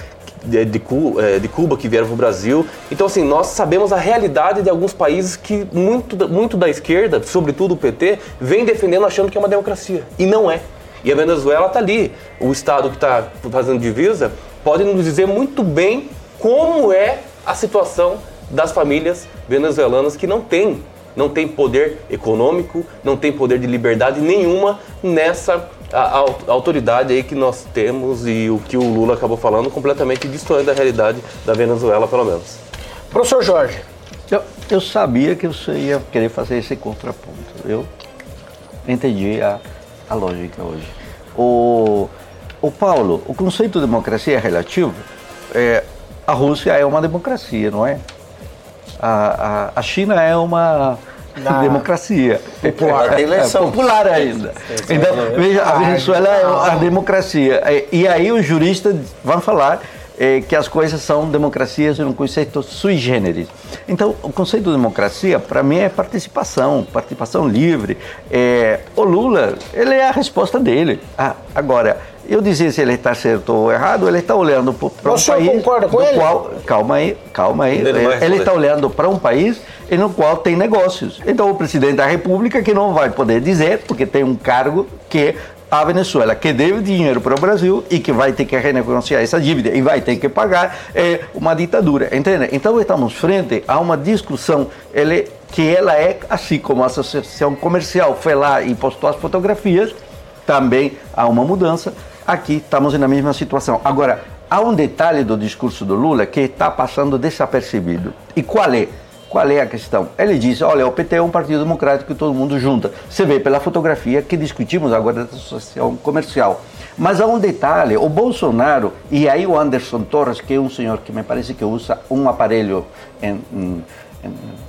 de, de, eh, de Cuba que vieram para o Brasil. Então, assim, nós sabemos a realidade de alguns países que muito, muito da esquerda, sobretudo o PT, vem defendendo achando que é uma democracia. E não é. E a Venezuela está ali. O Estado que está fazendo divisa pode nos dizer muito bem como é a situação das famílias venezuelanas que não têm não tem poder econômico, não tem poder de liberdade nenhuma nessa a, a, autoridade aí que nós temos e o que o Lula acabou falando completamente distante da realidade da Venezuela, pelo menos. Professor Jorge. Eu, eu sabia que você ia querer fazer esse contraponto. Eu entendi a, a lógica hoje. O, o Paulo, o conceito de democracia é relativo. É, a Rússia é uma democracia, não é? a, a, a China é uma Na... democracia. Popular. É, é popular ainda. Então, veja, a Venezuela é a democracia. E aí os juristas vão falar é, que as coisas são democracias em um conceito sui generis. Então, o conceito de democracia, para mim, é participação, participação livre. É, o Lula, ele é a resposta dele. Ah, agora, eu dizer se ele está certo ou errado, ele está olhando para um país concorda com ele? qual, calma aí, calma aí, ele está olhando para um país no qual tem negócios. Então o presidente da República que não vai poder dizer porque tem um cargo que a Venezuela que deve dinheiro para o Brasil e que vai ter que renegociar essa dívida e vai ter que pagar é uma ditadura, entende? Então estamos frente a uma discussão ele, que ela é assim como a associação comercial foi lá e postou as fotografias, também há uma mudança Aqui estamos na mesma situação. Agora, há um detalhe do discurso do Lula que está passando desapercebido. E qual é? Qual é a questão? Ele diz: olha, o PT é um partido democrático que todo mundo junta. Você vê pela fotografia que discutimos agora da associação comercial. Mas há um detalhe: o Bolsonaro, e aí o Anderson Torres, que é um senhor que me parece que usa um aparelho em, em,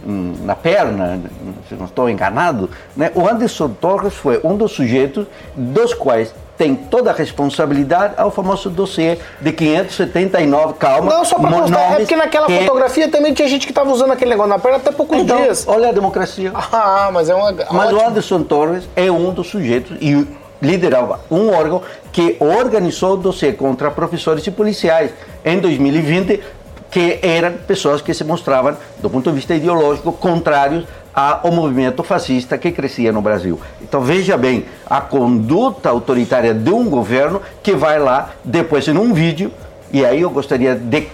em, na perna, se não estou enganado, né? o Anderson Torres foi um dos sujeitos dos quais tem toda a responsabilidade ao famoso dossiê de 579, calma. Não, só para constar, é porque naquela que... fotografia também tinha gente que estava usando aquele negócio na perna até poucos então, dias. Olha a democracia. Ah, mas é uma. Mas ótimo. o Anderson Torres é um dos sujeitos e liderava um órgão que organizou o dossiê contra professores e policiais em 2020, que eram pessoas que se mostravam, do ponto de vista ideológico, contrários ao movimento fascista que crescia no Brasil. Então veja bem a conduta autoritária de um governo que vai lá depois em um vídeo e aí eu gostaria de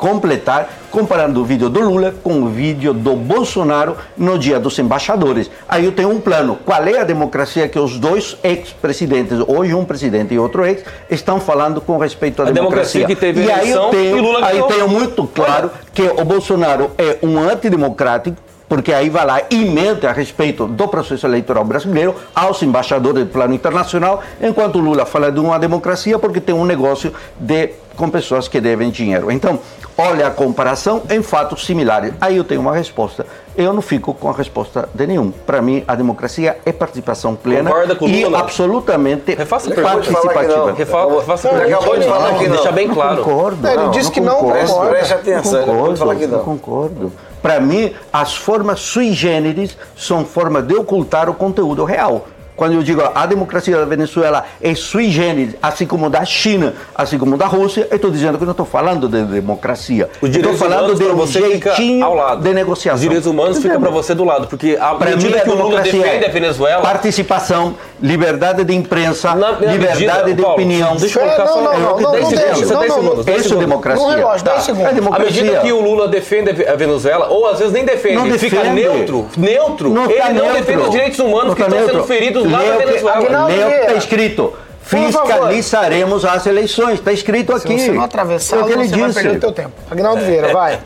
completar comparando o vídeo do Lula com o vídeo do Bolsonaro no dia dos embaixadores. Aí eu tenho um plano. Qual é a democracia que os dois ex-presidentes, hoje um presidente e outro ex, estão falando com respeito à a democracia? democracia que teve e aí eu tenho, e Lula aí tenho muito claro que o Bolsonaro é um antidemocrático porque aí vai lá e mente a respeito do processo eleitoral brasileiro aos embaixadores do plano internacional, enquanto Lula fala de uma democracia porque tem um negócio de, com pessoas que devem dinheiro. Então, olha a comparação em fatos similares. Aí eu tenho uma resposta. Eu não fico com a resposta de nenhum. Para mim, a democracia é participação plena e Lula? absolutamente Refaça participativa. Refaça a pergunta. Acabou de falar que não. Deixa bem claro. Concordo. Ele disse que não concordo. Preste atenção. Concordo, não concordo. Para mim, as formas sui generis são formas de ocultar o conteúdo real. Quando eu digo a democracia da Venezuela é sui generis, assim como da China, assim como da Rússia, eu estou dizendo que não estou falando de democracia. Estou falando de um jeitinho ao lado. de negociação. Os direitos humanos ficam para você do lado, porque a medida mim, que o Lula defende a Venezuela... Participação, liberdade de imprensa, na, na liberdade medida, de Paulo, opinião. Deixa eu colocar só... Não, não, não, 10 segundos, 10 segundos. Isso é democracia. Relógio, 10 segundos. É democracia. A medida que o Lula defende a Venezuela, ou às vezes nem defende, não fica neutro, neutro, não ele tá não defende os direitos humanos Não que tá estão sendo feridos lá na Lê o que- Venezuela. Lê o que está Vieira. escrito. Fiscalizaremos as eleições. Está escrito aqui. Se você não atravessar, É o que ele você vai disse. perder o teu tempo. Agnaldo Vieira, vai.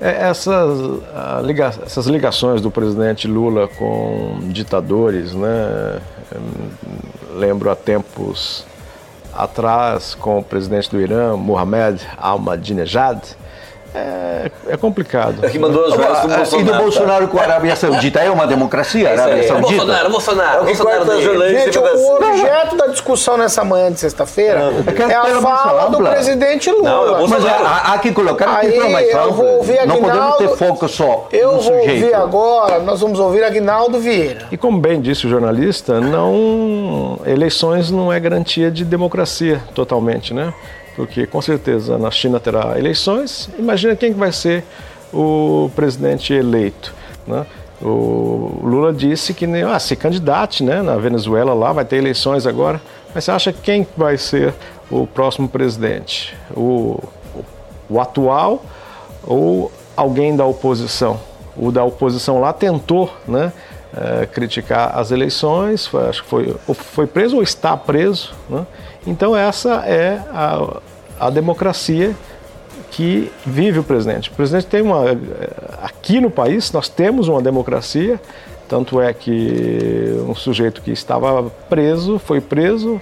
É, essas, liga, essas ligações do presidente Lula com ditadores, né? Lembro há tempos atrás com o presidente do Irã, Mohamed Ahmadinejad, é, é complicado. É que mandou as joias do Bolsonaro. E do Bolsonaro com a Arábia Saudita é uma democracia, a Arábia Saudita? Bolsonaro, Bolsonaro, Bolsonaro. Bolsonaro Gente, o objeto da discussão nessa manhã de sexta-feira é a fala do presidente Lula. Não, mas há, há que colocar Aí, mais eu vou ouvir Não podemos ter foco só Eu no vou sujeito. ouvir agora, nós vamos ouvir Aguinaldo Vieira. E como bem disse o jornalista, não eleições não é garantia de democracia totalmente, né? Porque com certeza na China terá eleições. Imagina quem vai ser o presidente eleito, né? O Lula disse que ah, se candidate né, na Venezuela lá, vai ter eleições agora. Mas você acha quem vai ser o próximo presidente? O, o atual ou alguém da oposição? O da oposição lá tentou né, eh, criticar as eleições, foi, acho que foi, foi preso ou está preso. Né? Então essa é a, a democracia que vive o presidente. O presidente tem uma. Aqui no país, nós temos uma democracia, tanto é que um sujeito que estava preso foi preso,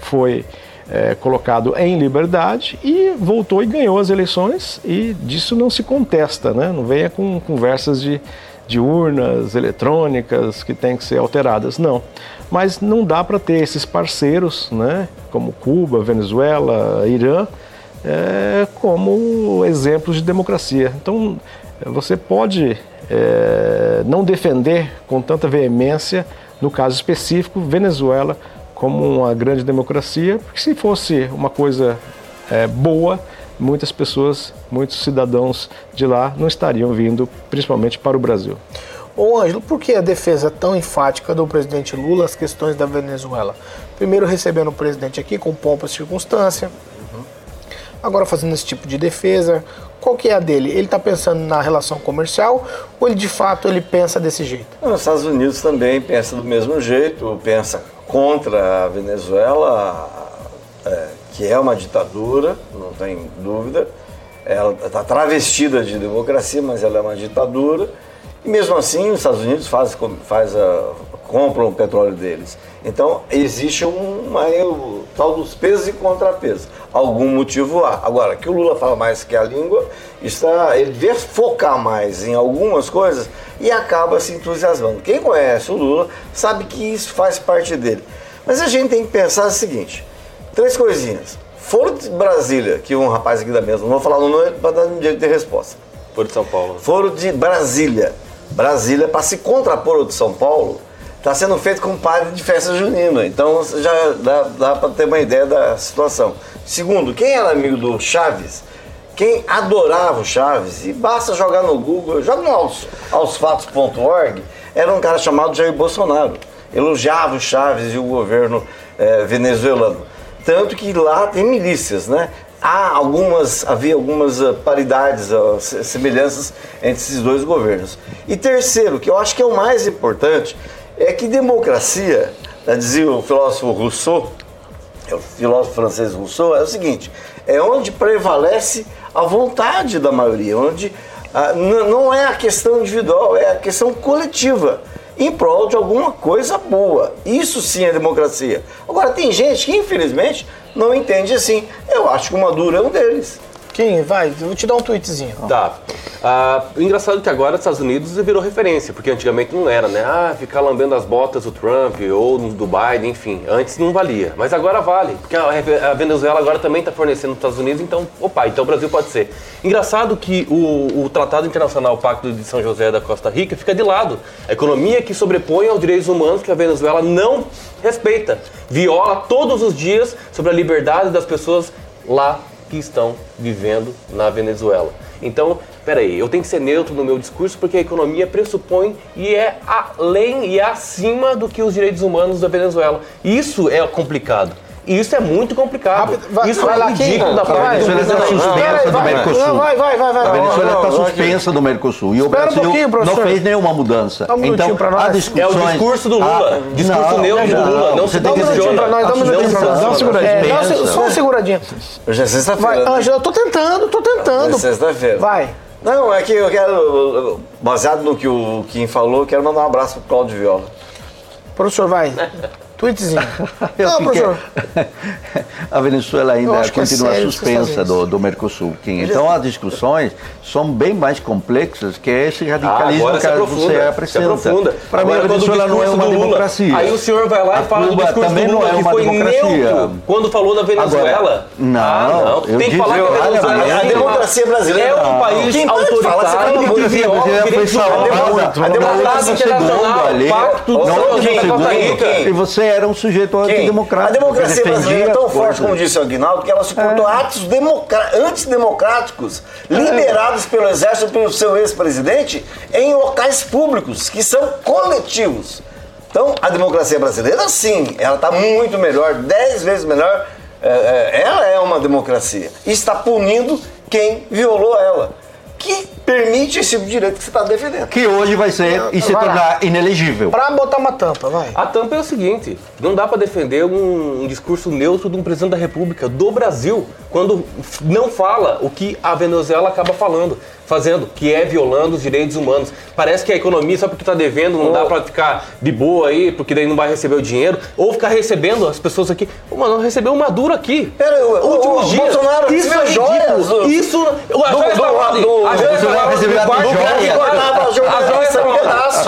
foi é, colocado em liberdade e voltou e ganhou as eleições, e disso não se contesta, né? não venha com conversas de, de urnas eletrônicas que têm que ser alteradas, não. Mas não dá para ter esses parceiros, né, como Cuba, Venezuela, Irã, é, como exemplos de democracia. Então, você pode é, não defender com tanta veemência, no caso específico, Venezuela como uma grande democracia, porque se fosse uma coisa é, boa, muitas pessoas, muitos cidadãos de lá não estariam vindo, principalmente para o Brasil. Ô Ângelo, por que a defesa tão enfática do presidente Lula às questões da Venezuela? Primeiro recebendo o presidente aqui com pompa e circunstância, agora fazendo esse tipo de defesa. Qual que é a dele? Ele está pensando na relação comercial ou ele de fato ele pensa desse jeito? Os Estados Unidos também pensa do mesmo jeito, pensa contra a Venezuela, é, que é uma ditadura, não tem dúvida. Ela está travestida de democracia, mas ela é uma ditadura. Mesmo assim, os Estados Unidos faz, faz a, compram o petróleo deles. Então, existe um, uma, o tal dos pesos e contrapesos. Algum motivo há. Agora, que o Lula fala mais que a língua, está, ele vê focar mais em algumas coisas e acaba se entusiasmando. Quem conhece o Lula sabe que isso faz parte dele. Mas a gente tem que pensar o seguinte: três coisinhas. Foro de Brasília, que um rapaz aqui da mesa, não vou falar o nome para dar um direito de resposta. Foro de São Paulo. Foro de Brasília. Brasília, para se contrapor ao de São Paulo, está sendo feito com padre de festa junina. Então já dá, dá para ter uma ideia da situação. Segundo, quem era amigo do Chaves, quem adorava o Chaves, e basta jogar no Google, joga no aos, aosfatos.org, era um cara chamado Jair Bolsonaro. Elogiava o Chaves e o governo eh, venezuelano. Tanto que lá tem milícias, né? Há algumas, havia algumas uh, paridades, uh, semelhanças entre esses dois governos. E terceiro, que eu acho que é o mais importante, é que democracia, né, dizia o filósofo Rousseau, é o filósofo francês Rousseau, é o seguinte, é onde prevalece a vontade da maioria, onde uh, não é a questão individual, é a questão coletiva em prol de alguma coisa boa. Isso sim é democracia. Agora, tem gente que, infelizmente, não entende assim. Eu acho que o Maduro é um deles. Quem? Vai, vou te dar um tweetzinho. Tá. Ah, engraçado é que agora os Estados Unidos virou referência, porque antigamente não era, né? Ah, ficar lambendo as botas do Trump ou do Biden, enfim. Antes não valia. Mas agora vale, porque a Venezuela agora também está fornecendo os Estados Unidos, então, opa, então o Brasil pode ser. Engraçado que o, o Tratado Internacional, o Pacto de São José da Costa Rica, fica de lado. A economia que sobrepõe aos direitos humanos que a Venezuela não respeita. Viola todos os dias sobre a liberdade das pessoas lá que estão vivendo na Venezuela. Então, peraí, eu tenho que ser neutro no meu discurso porque a economia pressupõe e é além e acima do que os direitos humanos da Venezuela. Isso é complicado. Isso é muito complicado. Vai, Isso vai é lá, ridículo da A parte do Venezuela está suspensa do Mercosul. Vai, vai, vai, vai. A Venezuela Não, está não, suspensa do Mercosul. E o Espera um Brasil pouquinho, não fez nenhuma mudança. Dá um minutinho então, pra nós. há É discussões... o discurso do Lula. Ah, discurso neutro do Lula. Não você se tem que pra nós, dá um minutinho pra nós. Dá uma seguradinha. É, um- só uma seguradinha. Hoje é sexta-feira. Né? Ângela, eu tô tentando, tô tentando. É sexta-feira. Vai. Não, é que eu quero, baseado no que o Kim falou, eu quero mandar um abraço pro Claudio Viola. Professor, vai. Tweetzinho. Não, fiquei- professor. a Venezuela ainda que é continua fazer suspensa do, do Mercosul. Kim. Então as discussões são bem mais complexas que esse radicalismo Ah, agora que você se apresenta. Para mim, a o Venezuela não é uma do Lula- democracia. Aí o senhor vai lá e A fala do Cuba discurso também do não Lula, é que uma foi democracia. neutro quando falou da Venezuela. Agora, não, ah, não. eu Tem que falar que a Venezuela a é uma- democracia brasileira- é um Não. país Quem autoritário que viola direitos foi humanos. salvada, A democracia internacional, o pacto não de São Rica. E você era um sujeito antidemocrático. A democracia brasileira é tão forte, como disse o Aguinaldo, que ela suportou atos democra- antidemocráticos liberados pelo exército pelo seu ex-presidente em locais públicos, que são coletivos. Então, a democracia brasileira, sim, ela está muito melhor, dez vezes melhor. É, é, ela é uma democracia. E está punindo quem violou ela. Que permite esse direito que você está defendendo. Que hoje vai ser e se Vai lá. tornar inelegível. Pra botar uma tampa, vai. A tampa é o seguinte: não dá para defender um, um discurso neutro de um presidente da República do Brasil quando não fala o que a Venezuela acaba falando, fazendo, que é violando os direitos humanos. Parece que a economia, só porque tá devendo, não dá para ficar de boa aí, porque daí não vai receber o dinheiro, ou ficar recebendo as pessoas aqui. Ô, mano, recebeu o Maduro aqui. Pera, o- o- Últimos o dias. Bolsonaro Isso é joias ridículo. do- Isso. A do- joia do- está do- A joia do- está lá recebeu no quarto. joias. As joias estão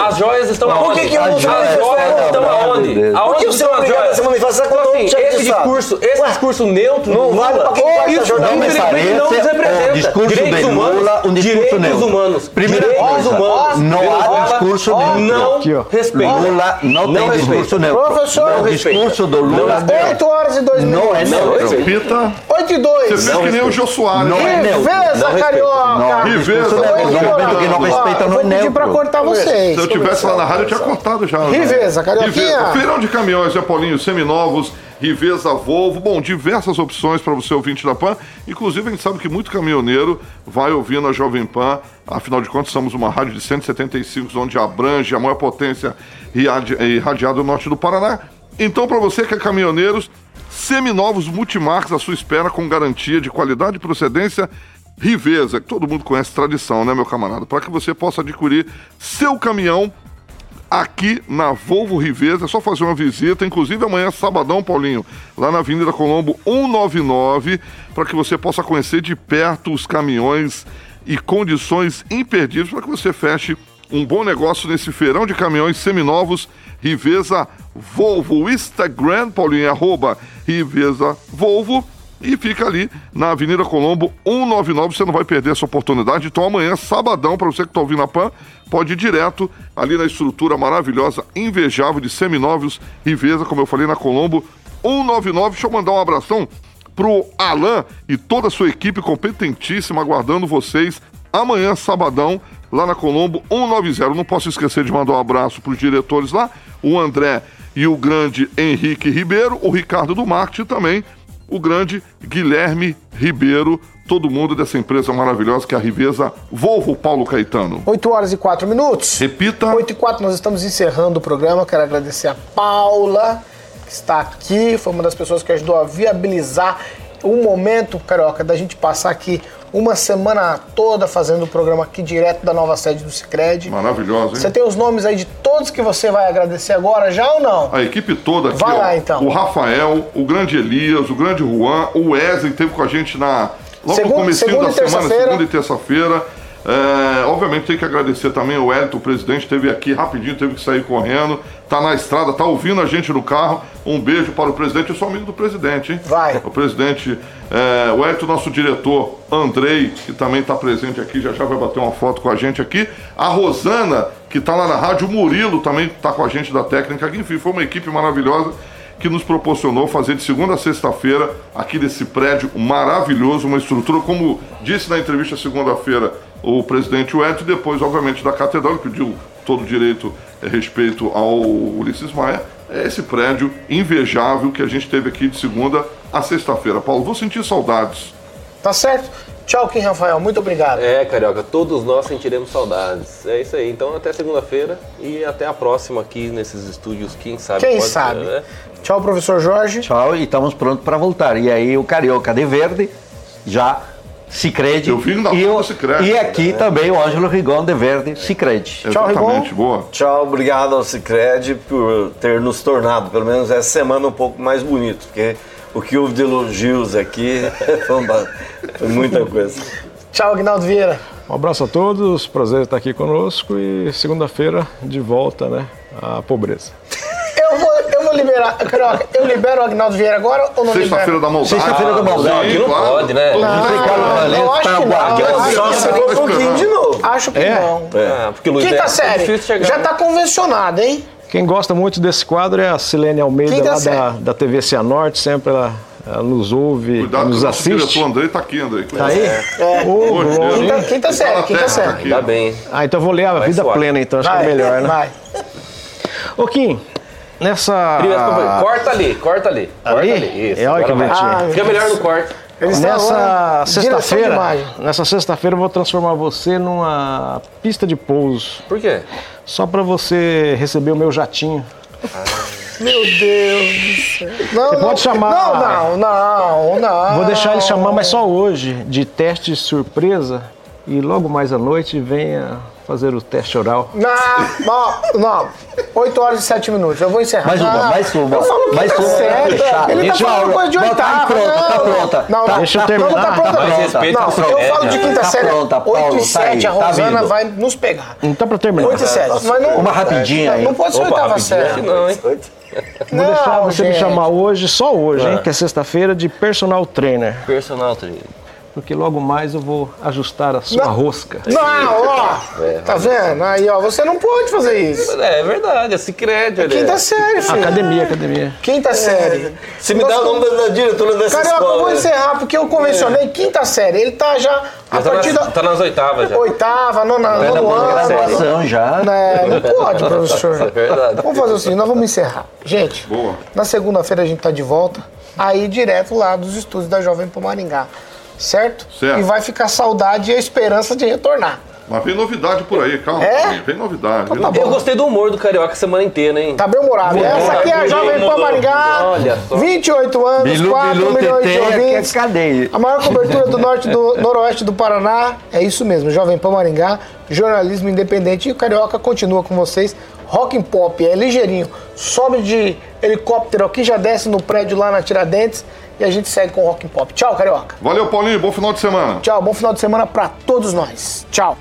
Pedaço. As joias estão Por aonde? que que eu não As joias estão Não, aonde? Aonde Por que você é a joias? se manifestar quando assim, não esse discurso, esse discurso neutro não do vale Lula, pra quem faz isso essa jornada. infelizmente não Parece representa o discurso direitos de humanos, Lula, um discurso direitos neutro. humanos, Primeira direitos humanos. não há discurso neutro. Não respeita. Lula não, tem discurso neutro. Professor, o não discurso do Lula respeita. 8 horas e 2 não é minutos. Não neutro. respeita. Repita. 8 e 2. Você fez que nem o Jô Soares. Não é neutro. Riveza, Não carioca. Não, Riveza, não, neutro. não, No momento que não respeita, eu não vou é pedir neutro. pra cortar vocês. Se eu tivesse lá na rádio, eu tinha cortado já. Riveza, Carioquinha. Feirão de caminhões, Zé Paulinho, seminovos, Riveza Volvo. Bom, diversas opções para você ouvinte da PAN. Inclusive, a gente sabe que muito caminhoneiro vai ouvindo a Jovem Pan. Afinal de contas, somos uma rádio de 175, onde abrange a maior potência irradi- irradiada do norte do Paraná. Então, para você que é caminhoneiro, seminovos multimarcas à sua espera com garantia de qualidade e procedência. Riveza, que todo mundo conhece tradição, né, meu camarada? Para que você possa adquirir seu caminhão aqui na Volvo Riveza. É só fazer uma visita, inclusive amanhã, sabadão, Paulinho, lá na Avenida Colombo 199, para que você possa conhecer de perto os caminhões e condições imperdíveis para que você feche um bom negócio nesse feirão de caminhões seminovos Riveza Volvo. Instagram, Paulinho, é arroba Riveza Volvo. E fica ali na Avenida Colombo 199, você não vai perder essa oportunidade. Então amanhã, sabadão, para você que está ouvindo a PAN, pode ir direto ali na estrutura maravilhosa, invejável de seminovos Riveza, como eu falei, na Colombo 199. Deixa eu mandar um abração pro Alan e toda a sua equipe competentíssima aguardando vocês amanhã, sabadão, lá na Colombo 190. Não posso esquecer de mandar um abraço para os diretores lá, o André e o grande Henrique Ribeiro, o Ricardo do Marketing também, o grande Guilherme Ribeiro, todo mundo dessa empresa maravilhosa que é a Riveza Volvo Paulo Caetano. 8 horas e 4 minutos. Repita. 8 e 4, nós estamos encerrando o programa. Quero agradecer a Paula, que está aqui. Foi uma das pessoas que ajudou a viabilizar o momento, Carioca, da gente passar aqui uma semana toda fazendo o programa aqui direto da nova sede do Cicred. Maravilhosa, hein? Você tem os nomes aí de todos que você vai agradecer agora, já ou não? A equipe toda aqui, Vai ó, lá, então. o Rafael, o grande Elias, o grande Juan, o Wesley esteve com a gente na logo no comecinho segunda da semana, segunda e terça-feira. É, obviamente tem que agradecer também o Elton, o presidente, esteve aqui rapidinho, teve que sair correndo, tá na estrada, tá ouvindo a gente no carro. Um beijo para o presidente, eu sou amigo do presidente, hein? Vai. O presidente, é, o Elton, nosso diretor, Andrei, que também está presente aqui, já já vai bater uma foto com a gente aqui. A Rosana, que está lá na rádio, o Murilo também está com a gente da técnica aqui. Enfim, foi uma equipe maravilhosa que nos proporcionou fazer de segunda a sexta-feira aqui desse prédio maravilhoso, uma estrutura, como disse na entrevista segunda-feira o presidente e depois, obviamente, da Catedral, ele pediu todo o direito eh, respeito ao Ulisses Maia, é esse prédio invejável que a gente teve aqui de segunda a sexta-feira. Paulo, vou sentir saudades. Tá certo? Tchau, Kim Rafael. Muito obrigado. É, Carioca, todos nós sentiremos saudades. É isso aí. Então até segunda-feira e até a próxima aqui nesses estúdios, quem sabe. Quem pode- sabe? né? Tchau, professor Jorge. Tchau, e estamos prontos para voltar. E aí o Carioca de Verde já Cicred. Eu vim da e, do Sicredi. e aqui também o Ângelo Rigon de Verde, Cicred. Exatamente, boa. Tchau, obrigado ao Cicred por ter nos tornado, pelo menos essa semana, um pouco mais bonito, porque o que houve de elogios aqui foi, muita coisa. Tchau, Agnaldo Vieira. Um abraço a todos, prazer estar aqui conosco e segunda-feira de volta, né? À pobreza. Eu vou, eu vou liberar, Carioca, eu libero o Agnaldo Vieira agora ou não libero? Sexta-feira da maldade. Sexta-feira da maldade. Aqui não pode, né? Não, não, Valente acho tá que não. Só que se não. for um pouquinho de novo. Acho que É? não. É, porque o Luiz Quinta é, é série. difícil chegar. Já tá convencionado, hein? Quem gosta muito desse quadro é a Silene Almeida, Quinta lá série. da, da TV Cianorte, sempre ela, ela nos ouve, Cuidado nos que o assiste. diretor Andrei tá aqui, Andrei. Tá aí? É. Hoje, glória. Deus. Quinta, quinta série, Tá na quinta série. tá bem. Ah, então eu vou ler a Vai vida suave. plena, então acho que Vai, é melhor, né? Vai. Ô, Kim, nessa. Primeiro, corta ali, corta ali. Corta Ali? ali. Isso. É, olha que bonitinho. Ah, Fica melhor no corte. Nessa sexta-feira, nessa sexta-feira eu vou transformar você numa pista de pouso, Por quê? só pra você receber o meu jatinho. Meu Deus do céu. Não, Você não. pode chamar- Não, não, não, não. Vou deixar ele chamar, mas só hoje, de teste surpresa, e logo mais à noite venha fazer o teste oral. Não, não, não. 8 horas e 7 minutos. Eu vou encerrar. Mais uma, Não, mais uma. Eu falo que mais tá uma. Fechado. Ele tá Deixa falando eu- coisa de oitava. Tá pronta, tá pronta. Não, Tá- Deixa eu tá- terminar. Não, tá pronta. Mais não. respeito Não, eu falo de quinta Tá série. pronta, Paulo, 8 e tá 7, a tá Rosana vai nos pegar. Então, pra terminar, 8 e 7. Mas não, Uma rapidinha aí. Não pode ser oitava série. não, hein? vou deixar você me chamar hoje, só hoje, hein, Ah. que é sexta-feira, de personal trainer. Personal trainer. Porque logo mais eu vou ajustar a sua Não. rosca. Não, ó. Tá vendo? Aí, ó, você não pode fazer isso. É, é verdade, é Cicred. olha. Quinta série, filho. Academia, academia. Quinta série. Se me Nós dá o nome da, da diretora dessa Carioca, eu escola. vou né? encerrar porque eu convencionei quinta série. Ele tá já a Já tá, partir nas, da tá nas oitavas já. oitava, nona, Vai na nono ano. Graduação já. É, não pode, É professor. verdade. Vamos fazer o seguinte, nós vamos encerrar. Gente, Boa. na segunda-feira a gente tá de volta, aí direto lá dos estúdios da Jovem Pan Maringá. Certo? Certo. E vai ficar saudade e a esperança de retornar. Mas vem novidade por aí, calma. É? Vem novidade. viu? tá bom. Eu gostei do humor do Carioca a semana inteira, hein? Tá bem humorado. Essa aqui é a Jovem Pan. Maringá. Olha só. 28 anos, Bilu, 4 bilu, milhões de tetê, aqui é ouvintes. cadeia. A maior cobertura do norte do noroeste do Paraná é isso mesmo, Jovem Pan Maringá, jornalismo independente e o Carioca continua com vocês. Rock and Pop é ligeirinho, sobe de helicóptero aqui, já desce no prédio lá na Tiradentes e a gente segue com o Rock and Pop. Tchau, Carioca. Valeu, Paulinho. Bom final de semana. Tchau, bom final de semana pra todos nós. Tchau.